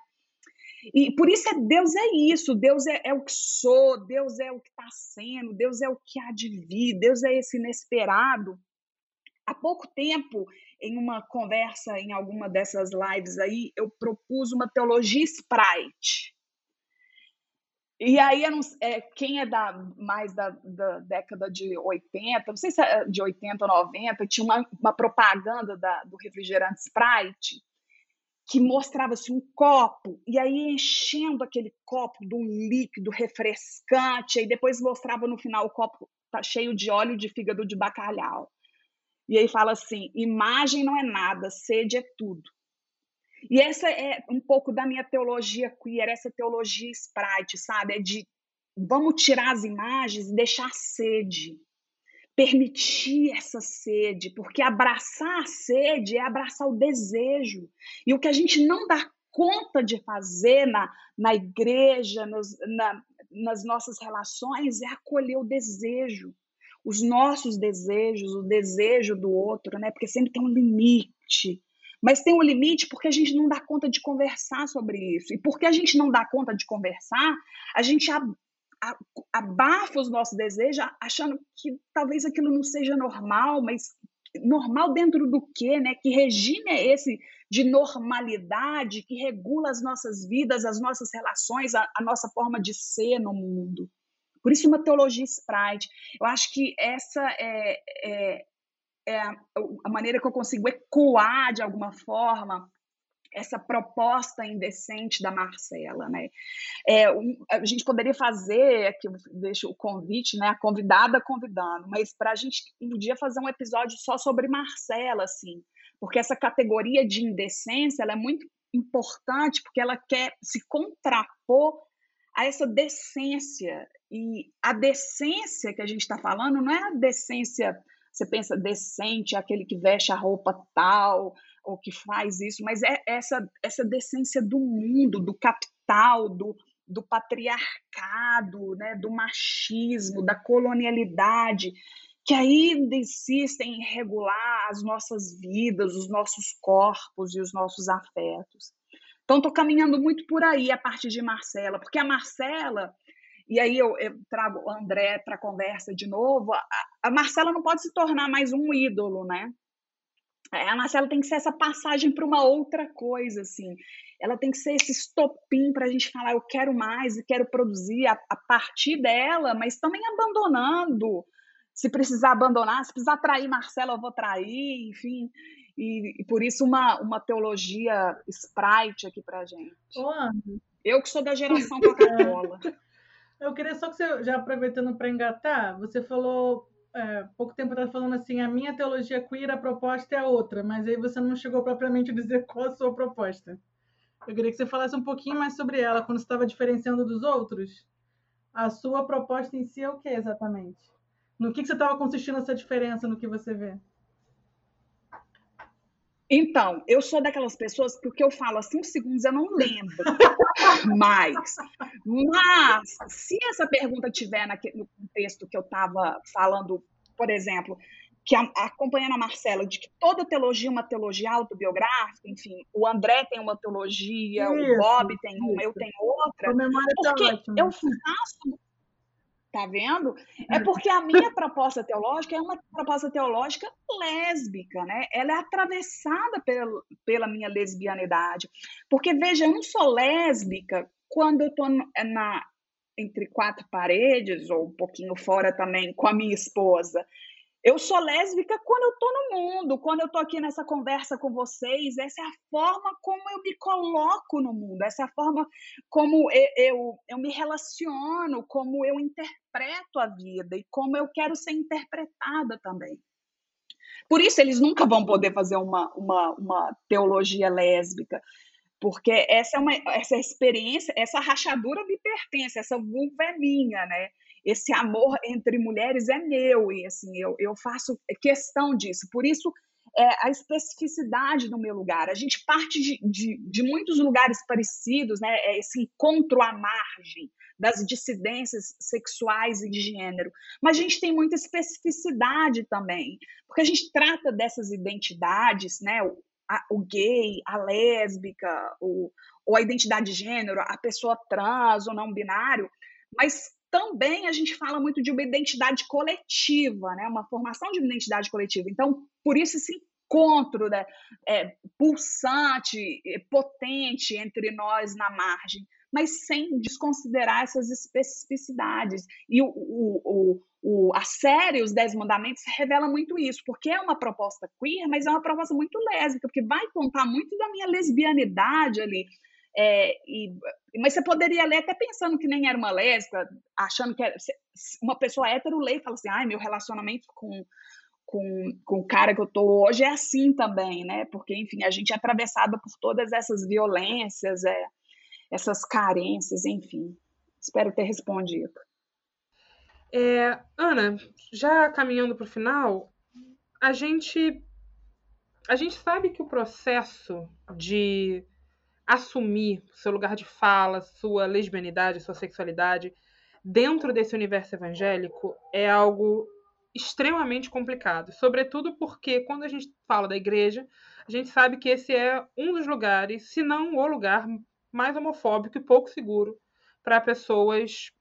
E por isso é Deus é isso, Deus é, é o que sou, Deus é o que está sendo, Deus é o que há de vir, Deus é esse inesperado. Há pouco tempo, em uma conversa em alguma dessas lives aí, eu propus uma teologia Sprite. E aí, é, quem é da, mais da, da, década de 80, não sei se é de 80 ou 90, tinha uma, uma propaganda da, do refrigerante Sprite que mostrava-se um copo, e aí enchendo aquele copo de um líquido refrescante, aí depois mostrava no final o copo tá cheio de óleo de fígado de bacalhau. E aí fala assim: imagem não é nada, sede é tudo. E essa é um pouco da minha teologia queer, essa teologia sprite, sabe? É de vamos tirar as imagens e deixar sede permitir essa sede, porque abraçar a sede é abraçar o desejo. E o que a gente não dá conta de fazer na, na igreja, nos, na, nas nossas relações, é acolher o desejo, os nossos desejos, o desejo do outro, né? Porque sempre tem um limite. Mas tem um limite porque a gente não dá conta de conversar sobre isso. E porque a gente não dá conta de conversar, a gente abafa os nossos desejos, achando que talvez aquilo não seja normal, mas normal dentro do quê, né? Que regime é esse de normalidade que regula as nossas vidas, as nossas relações, a, a nossa forma de ser no mundo? Por isso, uma teologia Sprite. Eu acho que essa é, é, é a maneira que eu consigo ecoar de alguma forma essa proposta indecente da Marcela, né? É, um, a gente poderia fazer, aqui deixo o convite, né? A convidada convidando, mas para a gente um dia fazer um episódio só sobre Marcela, assim, porque essa categoria de indecência ela é muito importante porque ela quer se contrapor a essa decência e a decência que a gente está falando não é a decência você pensa decente, aquele que veste a roupa tal, ou que faz isso, mas é essa, essa decência do mundo, do capital, do, do patriarcado, né, do machismo, da colonialidade, que ainda insistem em regular as nossas vidas, os nossos corpos e os nossos afetos. Então, estou caminhando muito por aí a partir de Marcela, porque a Marcela, e aí eu, eu trago o André para a conversa de novo, a, a Marcela não pode se tornar mais um ídolo, né? É, a Marcela tem que ser essa passagem para uma outra coisa, assim. Ela tem que ser esse estopim para a gente falar, eu quero mais e quero produzir a, a, partir dela, mas também abandonando. Se precisar abandonar, se precisar trair Marcela, eu vou trair, enfim. E, e por isso uma, uma teologia sprite aqui para gente. Ô, eu que sou da geração Coca-Cola. eu queria só que você, já aproveitando para engatar, você falou é, pouco tempo estava falando assim, a minha teologia queer, a proposta é outra, mas aí você não chegou propriamente a dizer qual a sua proposta. Eu queria que você falasse um pouquinho mais sobre ela, quando você estava diferenciando dos outros. A sua proposta em si é o que exatamente? No que, que você estava consistindo essa diferença no que você vê? Então, eu sou daquelas pessoas que o que eu falo há cinco segundos eu não lembro mais. Mas, se essa pergunta tiver no contexto que eu estava falando, por exemplo, que a, acompanhando a Marcela, de que toda teologia é uma teologia autobiográfica, enfim, o André tem uma teologia, isso, o Bob tem uma, eu tenho outra. Tá porque eu faço Tá vendo? É hum. porque a minha proposta teológica é uma proposta teológica lésbica, né? Ela é atravessada pelo, pela minha lesbianidade. Porque, veja, eu não sou lésbica quando eu tô na, entre quatro paredes, ou um pouquinho fora também, com a minha esposa. Eu sou lésbica quando eu estou no mundo, quando eu estou aqui nessa conversa com vocês. Essa é a forma como eu me coloco no mundo, essa é a forma como eu, eu, eu me relaciono, como eu interpreto a vida e como eu quero ser interpretada também. Por isso, eles nunca vão poder fazer uma, uma, uma teologia lésbica, porque essa é uma essa experiência, essa rachadura me pertence, essa vulva é minha, né? Esse amor entre mulheres é meu e assim eu, eu faço questão disso. Por isso é a especificidade do meu lugar. A gente parte de, de, de muitos lugares parecidos, né? É esse encontro à margem das dissidências sexuais e de gênero. Mas a gente tem muita especificidade também, porque a gente trata dessas identidades, né? O, a, o gay, a lésbica, o, ou a identidade de gênero, a pessoa trans ou não binário, mas também a gente fala muito de uma identidade coletiva, né? uma formação de uma identidade coletiva. Então, por isso esse encontro né? é, pulsante, é, potente entre nós na margem, mas sem desconsiderar essas especificidades. E o, o, o, a série Os Dez Mandamentos revela muito isso, porque é uma proposta queer, mas é uma proposta muito lésbica, porque vai contar muito da minha lesbianidade ali, é, e, mas você poderia ler até pensando que nem era uma lésbica, achando que era, uma pessoa hétero lê e fala assim, ai, meu relacionamento com, com, com o cara que eu tô hoje é assim também, né? Porque, enfim, a gente é atravessada por todas essas violências, é, essas carências, enfim. Espero ter respondido. É, Ana, já caminhando para o final, a gente a gente sabe que o processo de assumir seu lugar de fala, sua lesbianidade, sua sexualidade dentro desse universo evangélico é algo extremamente complicado, sobretudo porque quando a gente fala da igreja, a gente sabe que esse é um dos lugares, se não o lugar mais homofóbico e pouco seguro para pessoas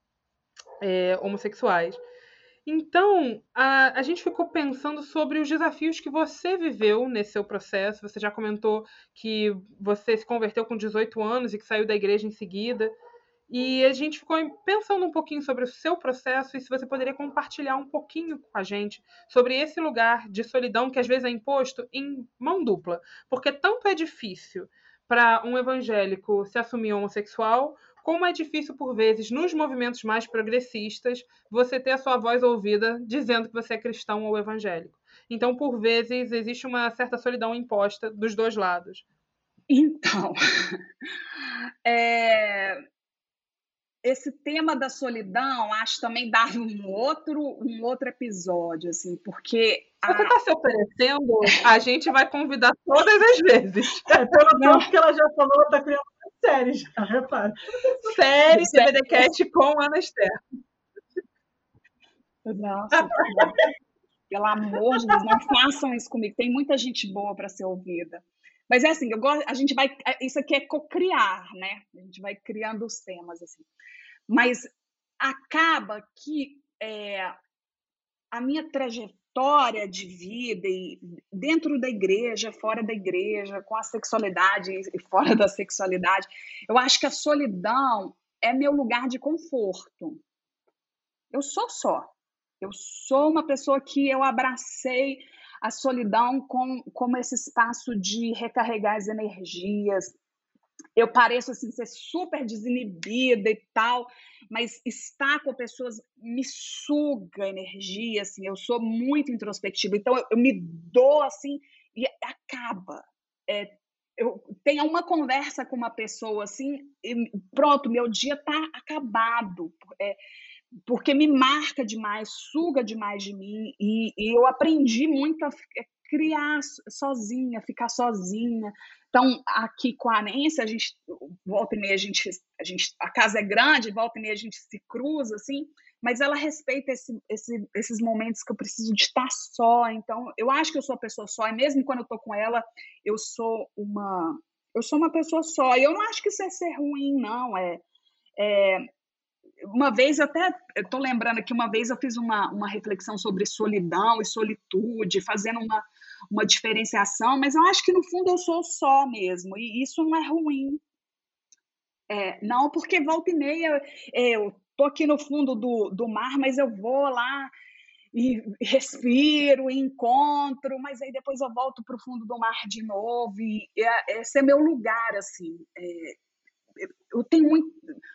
é, homossexuais. Então, a, a gente ficou pensando sobre os desafios que você viveu nesse seu processo. Você já comentou que você se converteu com 18 anos e que saiu da igreja em seguida. E a gente ficou pensando um pouquinho sobre o seu processo e se você poderia compartilhar um pouquinho com a gente sobre esse lugar de solidão que às vezes é imposto em mão dupla. Porque tanto é difícil para um evangélico se assumir homossexual, como é difícil, por vezes, nos movimentos mais progressistas, você ter a sua voz ouvida dizendo que você é cristão ou evangélico. Então, por vezes, existe uma certa solidão imposta dos dois lados. Então, é... esse tema da solidão, acho também dá um outro, um outro episódio, assim, porque você está se oferecendo, a gente vai convidar todas as vezes. É, pelo menos que ela já falou, ela está criando série já, repara. Série TVDcast com Ana Esther. Nossa, pelo amor de Deus, não façam isso comigo. Tem muita gente boa para ser ouvida. Mas é assim, eu gosto, a gente vai. Isso aqui é co-criar, né? A gente vai criando os temas, assim. Mas acaba que é, a minha trajetória história de vida e dentro da igreja, fora da igreja, com a sexualidade e fora da sexualidade. Eu acho que a solidão é meu lugar de conforto. Eu sou só. Eu sou uma pessoa que eu abracei a solidão com, como esse espaço de recarregar as energias, eu pareço assim ser super desinibida e tal, mas estar com pessoas me suga energia, assim, eu sou muito introspectiva, então eu, eu me dou assim e acaba. É, eu tenho uma conversa com uma pessoa assim, e pronto, meu dia tá acabado. É, porque me marca demais, suga demais de mim, e, e eu aprendi muito a criar sozinha, ficar sozinha, então, aqui com a Anência, a gente, volta e meia, a gente, a gente, a casa é grande, volta e meia a gente se cruza, assim, mas ela respeita esse, esse, esses momentos que eu preciso de estar só. Então, eu acho que eu sou a pessoa só, e mesmo quando eu tô com ela, eu sou uma, eu sou uma pessoa só. E eu não acho que isso é ser ruim, não. É, é uma vez até tô lembrando que uma vez eu fiz uma, uma reflexão sobre solidão e solitude, fazendo uma uma diferenciação, mas eu acho que no fundo eu sou só mesmo, e isso não é ruim. É, não, porque volta e meia é, eu tô aqui no fundo do, do mar, mas eu vou lá e respiro, e encontro, mas aí depois eu volto para o fundo do mar de novo, e é, esse é meu lugar, assim. É, eu tenho muito,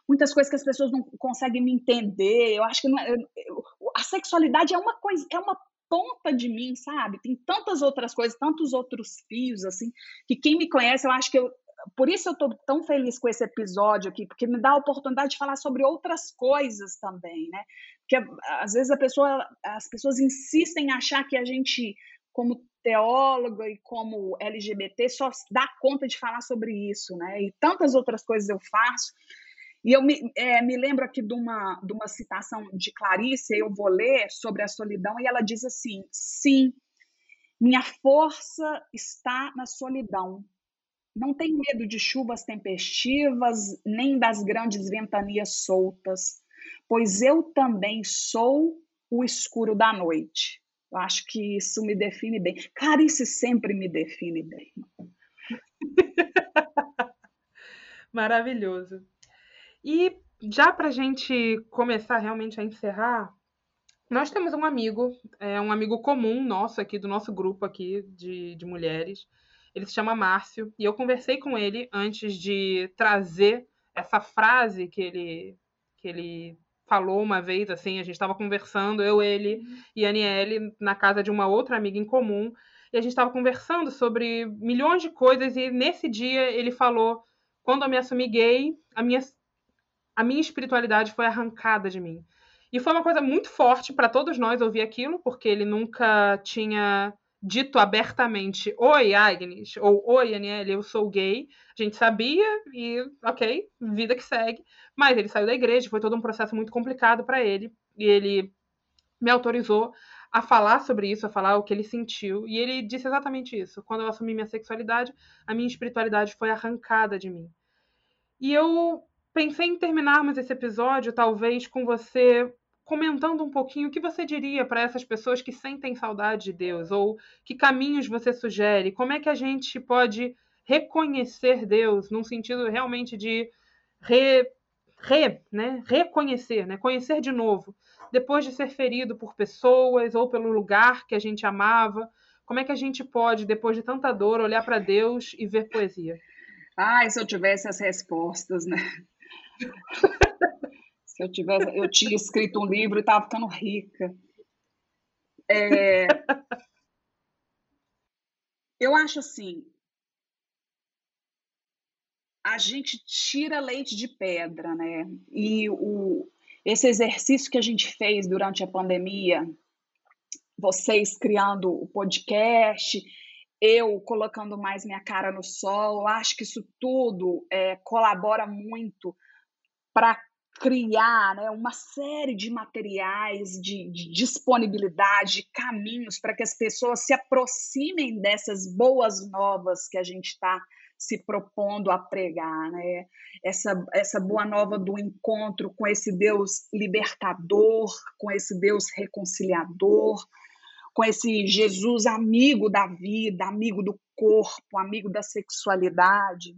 muitas coisas que as pessoas não conseguem me entender. Eu acho que não, é, eu, a sexualidade é uma coisa, é uma ponta de mim, sabe? Tem tantas outras coisas, tantos outros fios, assim, que quem me conhece, eu acho que eu. Por isso eu estou tão feliz com esse episódio aqui, porque me dá a oportunidade de falar sobre outras coisas também, né? Porque às vezes a pessoa, as pessoas insistem em achar que a gente, como teóloga e como LGBT só dá conta de falar sobre isso, né? E tantas outras coisas eu faço. E eu me, é, me lembro aqui de uma, de uma citação de Clarice, eu vou ler sobre a solidão, e ela diz assim: sim, minha força está na solidão. Não tem medo de chuvas tempestivas, nem das grandes ventanias soltas, pois eu também sou o escuro da noite. Eu acho que isso me define bem. Clarice sempre me define bem. Maravilhoso. E já para a gente começar realmente a encerrar, nós temos um amigo, é um amigo comum nosso aqui, do nosso grupo aqui de, de mulheres. Ele se chama Márcio, e eu conversei com ele antes de trazer essa frase que ele, que ele falou uma vez, assim, a gente estava conversando, eu, ele e a Aniele, na casa de uma outra amiga em comum, e a gente estava conversando sobre milhões de coisas, e nesse dia ele falou, quando eu me assumi gay, a minha, a minha espiritualidade foi arrancada de mim. E foi uma coisa muito forte para todos nós ouvir aquilo, porque ele nunca tinha dito abertamente: Oi, Agnes, ou Oi, Aniele, eu sou gay. A gente sabia e, ok, vida que segue. Mas ele saiu da igreja, foi todo um processo muito complicado para ele. E ele me autorizou a falar sobre isso, a falar o que ele sentiu. E ele disse exatamente isso. Quando eu assumi minha sexualidade, a minha espiritualidade foi arrancada de mim. E eu pensei em terminarmos esse episódio, talvez, com você comentando um pouquinho o que você diria para essas pessoas que sentem saudade de Deus, ou que caminhos você sugere, como é que a gente pode reconhecer Deus num sentido realmente de re, re, né? reconhecer, né? conhecer de novo, depois de ser ferido por pessoas ou pelo lugar que a gente amava, como é que a gente pode, depois de tanta dor, olhar para Deus e ver poesia? Ai, se eu tivesse as respostas, né? Se eu tivesse, eu tinha escrito um livro e estava ficando rica. É... Eu acho assim, a gente tira leite de pedra, né? E o, esse exercício que a gente fez durante a pandemia, vocês criando o podcast, eu colocando mais minha cara no sol, acho que isso tudo é, colabora muito para criar né, uma série de materiais, de, de disponibilidade, de caminhos para que as pessoas se aproximem dessas boas novas que a gente está se propondo a pregar, né? Essa, essa boa nova do encontro com esse Deus libertador, com esse Deus reconciliador, com esse Jesus amigo da vida, amigo do corpo, amigo da sexualidade.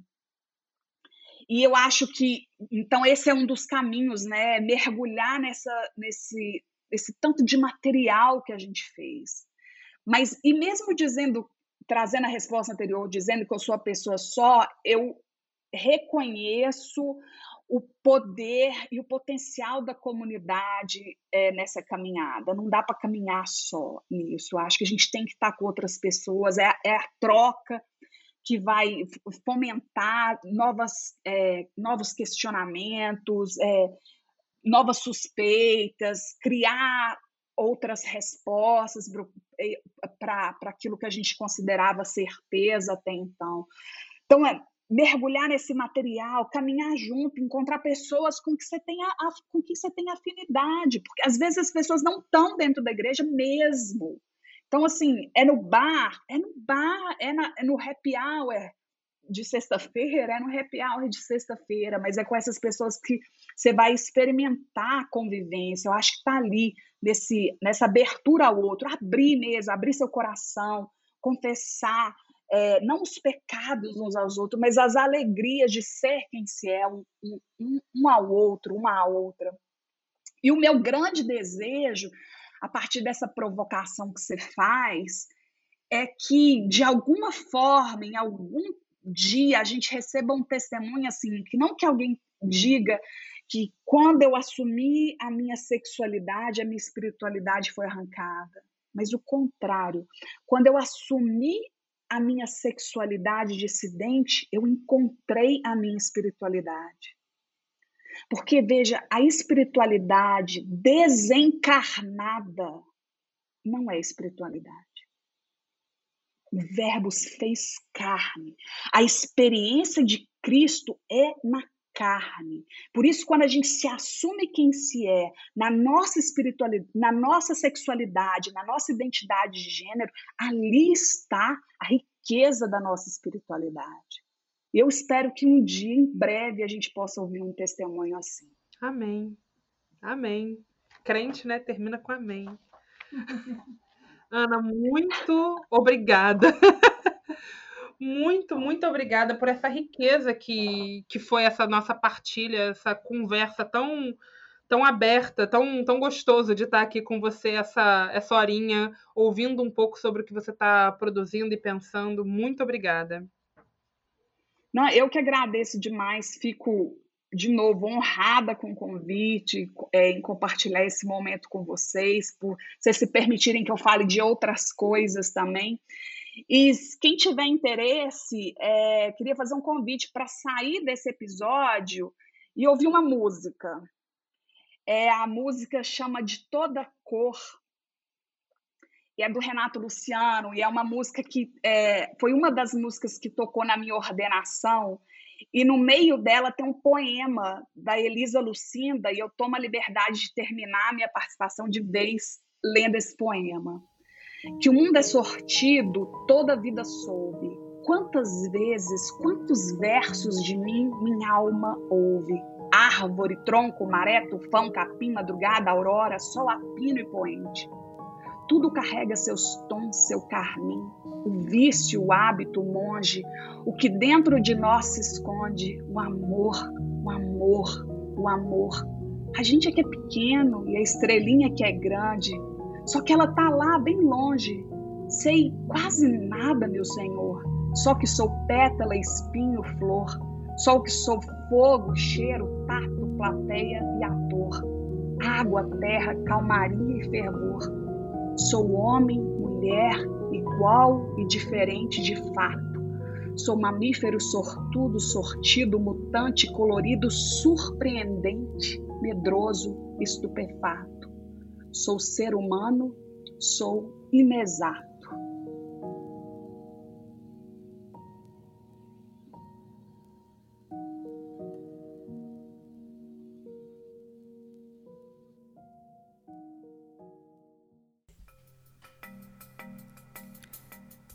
E eu acho que, então, esse é um dos caminhos, né? Mergulhar nessa, nesse, nesse tanto de material que a gente fez. Mas, e mesmo dizendo, trazendo a resposta anterior, dizendo que eu sou a pessoa só, eu reconheço o poder e o potencial da comunidade é, nessa caminhada. Não dá para caminhar só nisso. Acho que a gente tem que estar com outras pessoas, é, é a troca que vai fomentar novas, é, novos questionamentos, é, novas suspeitas, criar outras respostas para aquilo que a gente considerava certeza até então. Então, é mergulhar nesse material, caminhar junto, encontrar pessoas com que você tenha com que você tenha afinidade, porque às vezes as pessoas não estão dentro da igreja mesmo. Então, assim, é no bar, é no bar, é, na, é no happy hour de sexta-feira, é no happy hour de sexta-feira, mas é com essas pessoas que você vai experimentar a convivência. Eu acho que está ali, nesse, nessa abertura ao outro, abrir mesmo, abrir seu coração, confessar, é, não os pecados uns aos outros, mas as alegrias de ser quem se é, um, um, um ao outro, uma à outra. E o meu grande desejo a partir dessa provocação que você faz, é que, de alguma forma, em algum dia, a gente receba um testemunho assim, que não que alguém diga que quando eu assumi a minha sexualidade, a minha espiritualidade foi arrancada. Mas o contrário, quando eu assumi a minha sexualidade dissidente, eu encontrei a minha espiritualidade. Porque, veja, a espiritualidade desencarnada não é espiritualidade. O Verbo se fez carne. A experiência de Cristo é na carne. Por isso, quando a gente se assume quem se é, na nossa espiritualidade, na nossa sexualidade, na nossa identidade de gênero, ali está a riqueza da nossa espiritualidade. Eu espero que um dia, em breve, a gente possa ouvir um testemunho assim. Amém. Amém. Crente, né? Termina com amém. Ana, muito obrigada. muito, muito obrigada por essa riqueza que, que foi essa nossa partilha, essa conversa tão tão aberta, tão, tão gostoso de estar aqui com você essa, essa horinha, ouvindo um pouco sobre o que você está produzindo e pensando. Muito obrigada. Não, eu que agradeço demais, fico de novo honrada com o convite, é, em compartilhar esse momento com vocês, por vocês se permitirem que eu fale de outras coisas também. E quem tiver interesse, é, queria fazer um convite para sair desse episódio e ouvir uma música. É, a música chama De Toda Cor, e é do Renato Luciano, e é uma música que é, foi uma das músicas que tocou na minha ordenação, e no meio dela tem um poema da Elisa Lucinda, e eu tomo a liberdade de terminar a minha participação de vez lendo esse poema. Que o mundo é sortido, toda a vida soube. Quantas vezes, quantos versos de mim minha alma ouve? Árvore, tronco, maré, tufão, capim, madrugada, aurora, sol apino e poente tudo carrega seus tons, seu carmim, o vício, o hábito, o monge, o que dentro de nós se esconde, o amor, o amor, o amor. A gente é que é pequeno e a estrelinha que é grande, só que ela tá lá bem longe. Sei quase nada, meu Senhor, só que sou pétala, espinho, flor, só que sou fogo, cheiro, tato, plateia e ator. Água, terra, calmaria e fervor Sou homem, mulher, igual e diferente de fato. Sou mamífero sortudo, sortido, mutante, colorido, surpreendente, medroso, estupefato. Sou ser humano, sou inexato.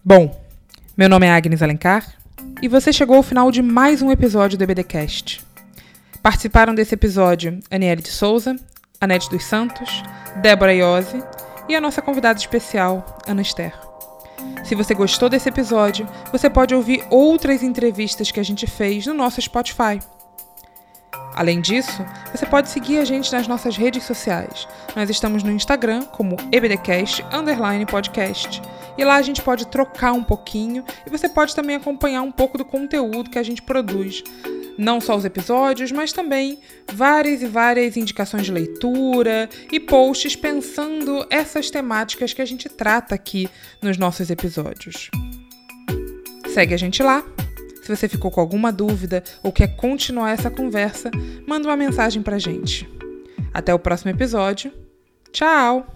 Bom, meu nome é Agnes Alencar e você chegou ao final de mais um episódio do EBDcast. Participaram desse episódio Aniele de Souza, Anete dos Santos, Débora Iose e a nossa convidada especial, Ana Esther. Se você gostou desse episódio, você pode ouvir outras entrevistas que a gente fez no nosso Spotify. Além disso, você pode seguir a gente nas nossas redes sociais. Nós estamos no Instagram como ebdcast podcast e lá a gente pode trocar um pouquinho e você pode também acompanhar um pouco do conteúdo que a gente produz. Não só os episódios, mas também várias e várias indicações de leitura e posts pensando essas temáticas que a gente trata aqui nos nossos episódios. Segue a gente lá. Se você ficou com alguma dúvida ou quer continuar essa conversa, manda uma mensagem pra gente. Até o próximo episódio. Tchau!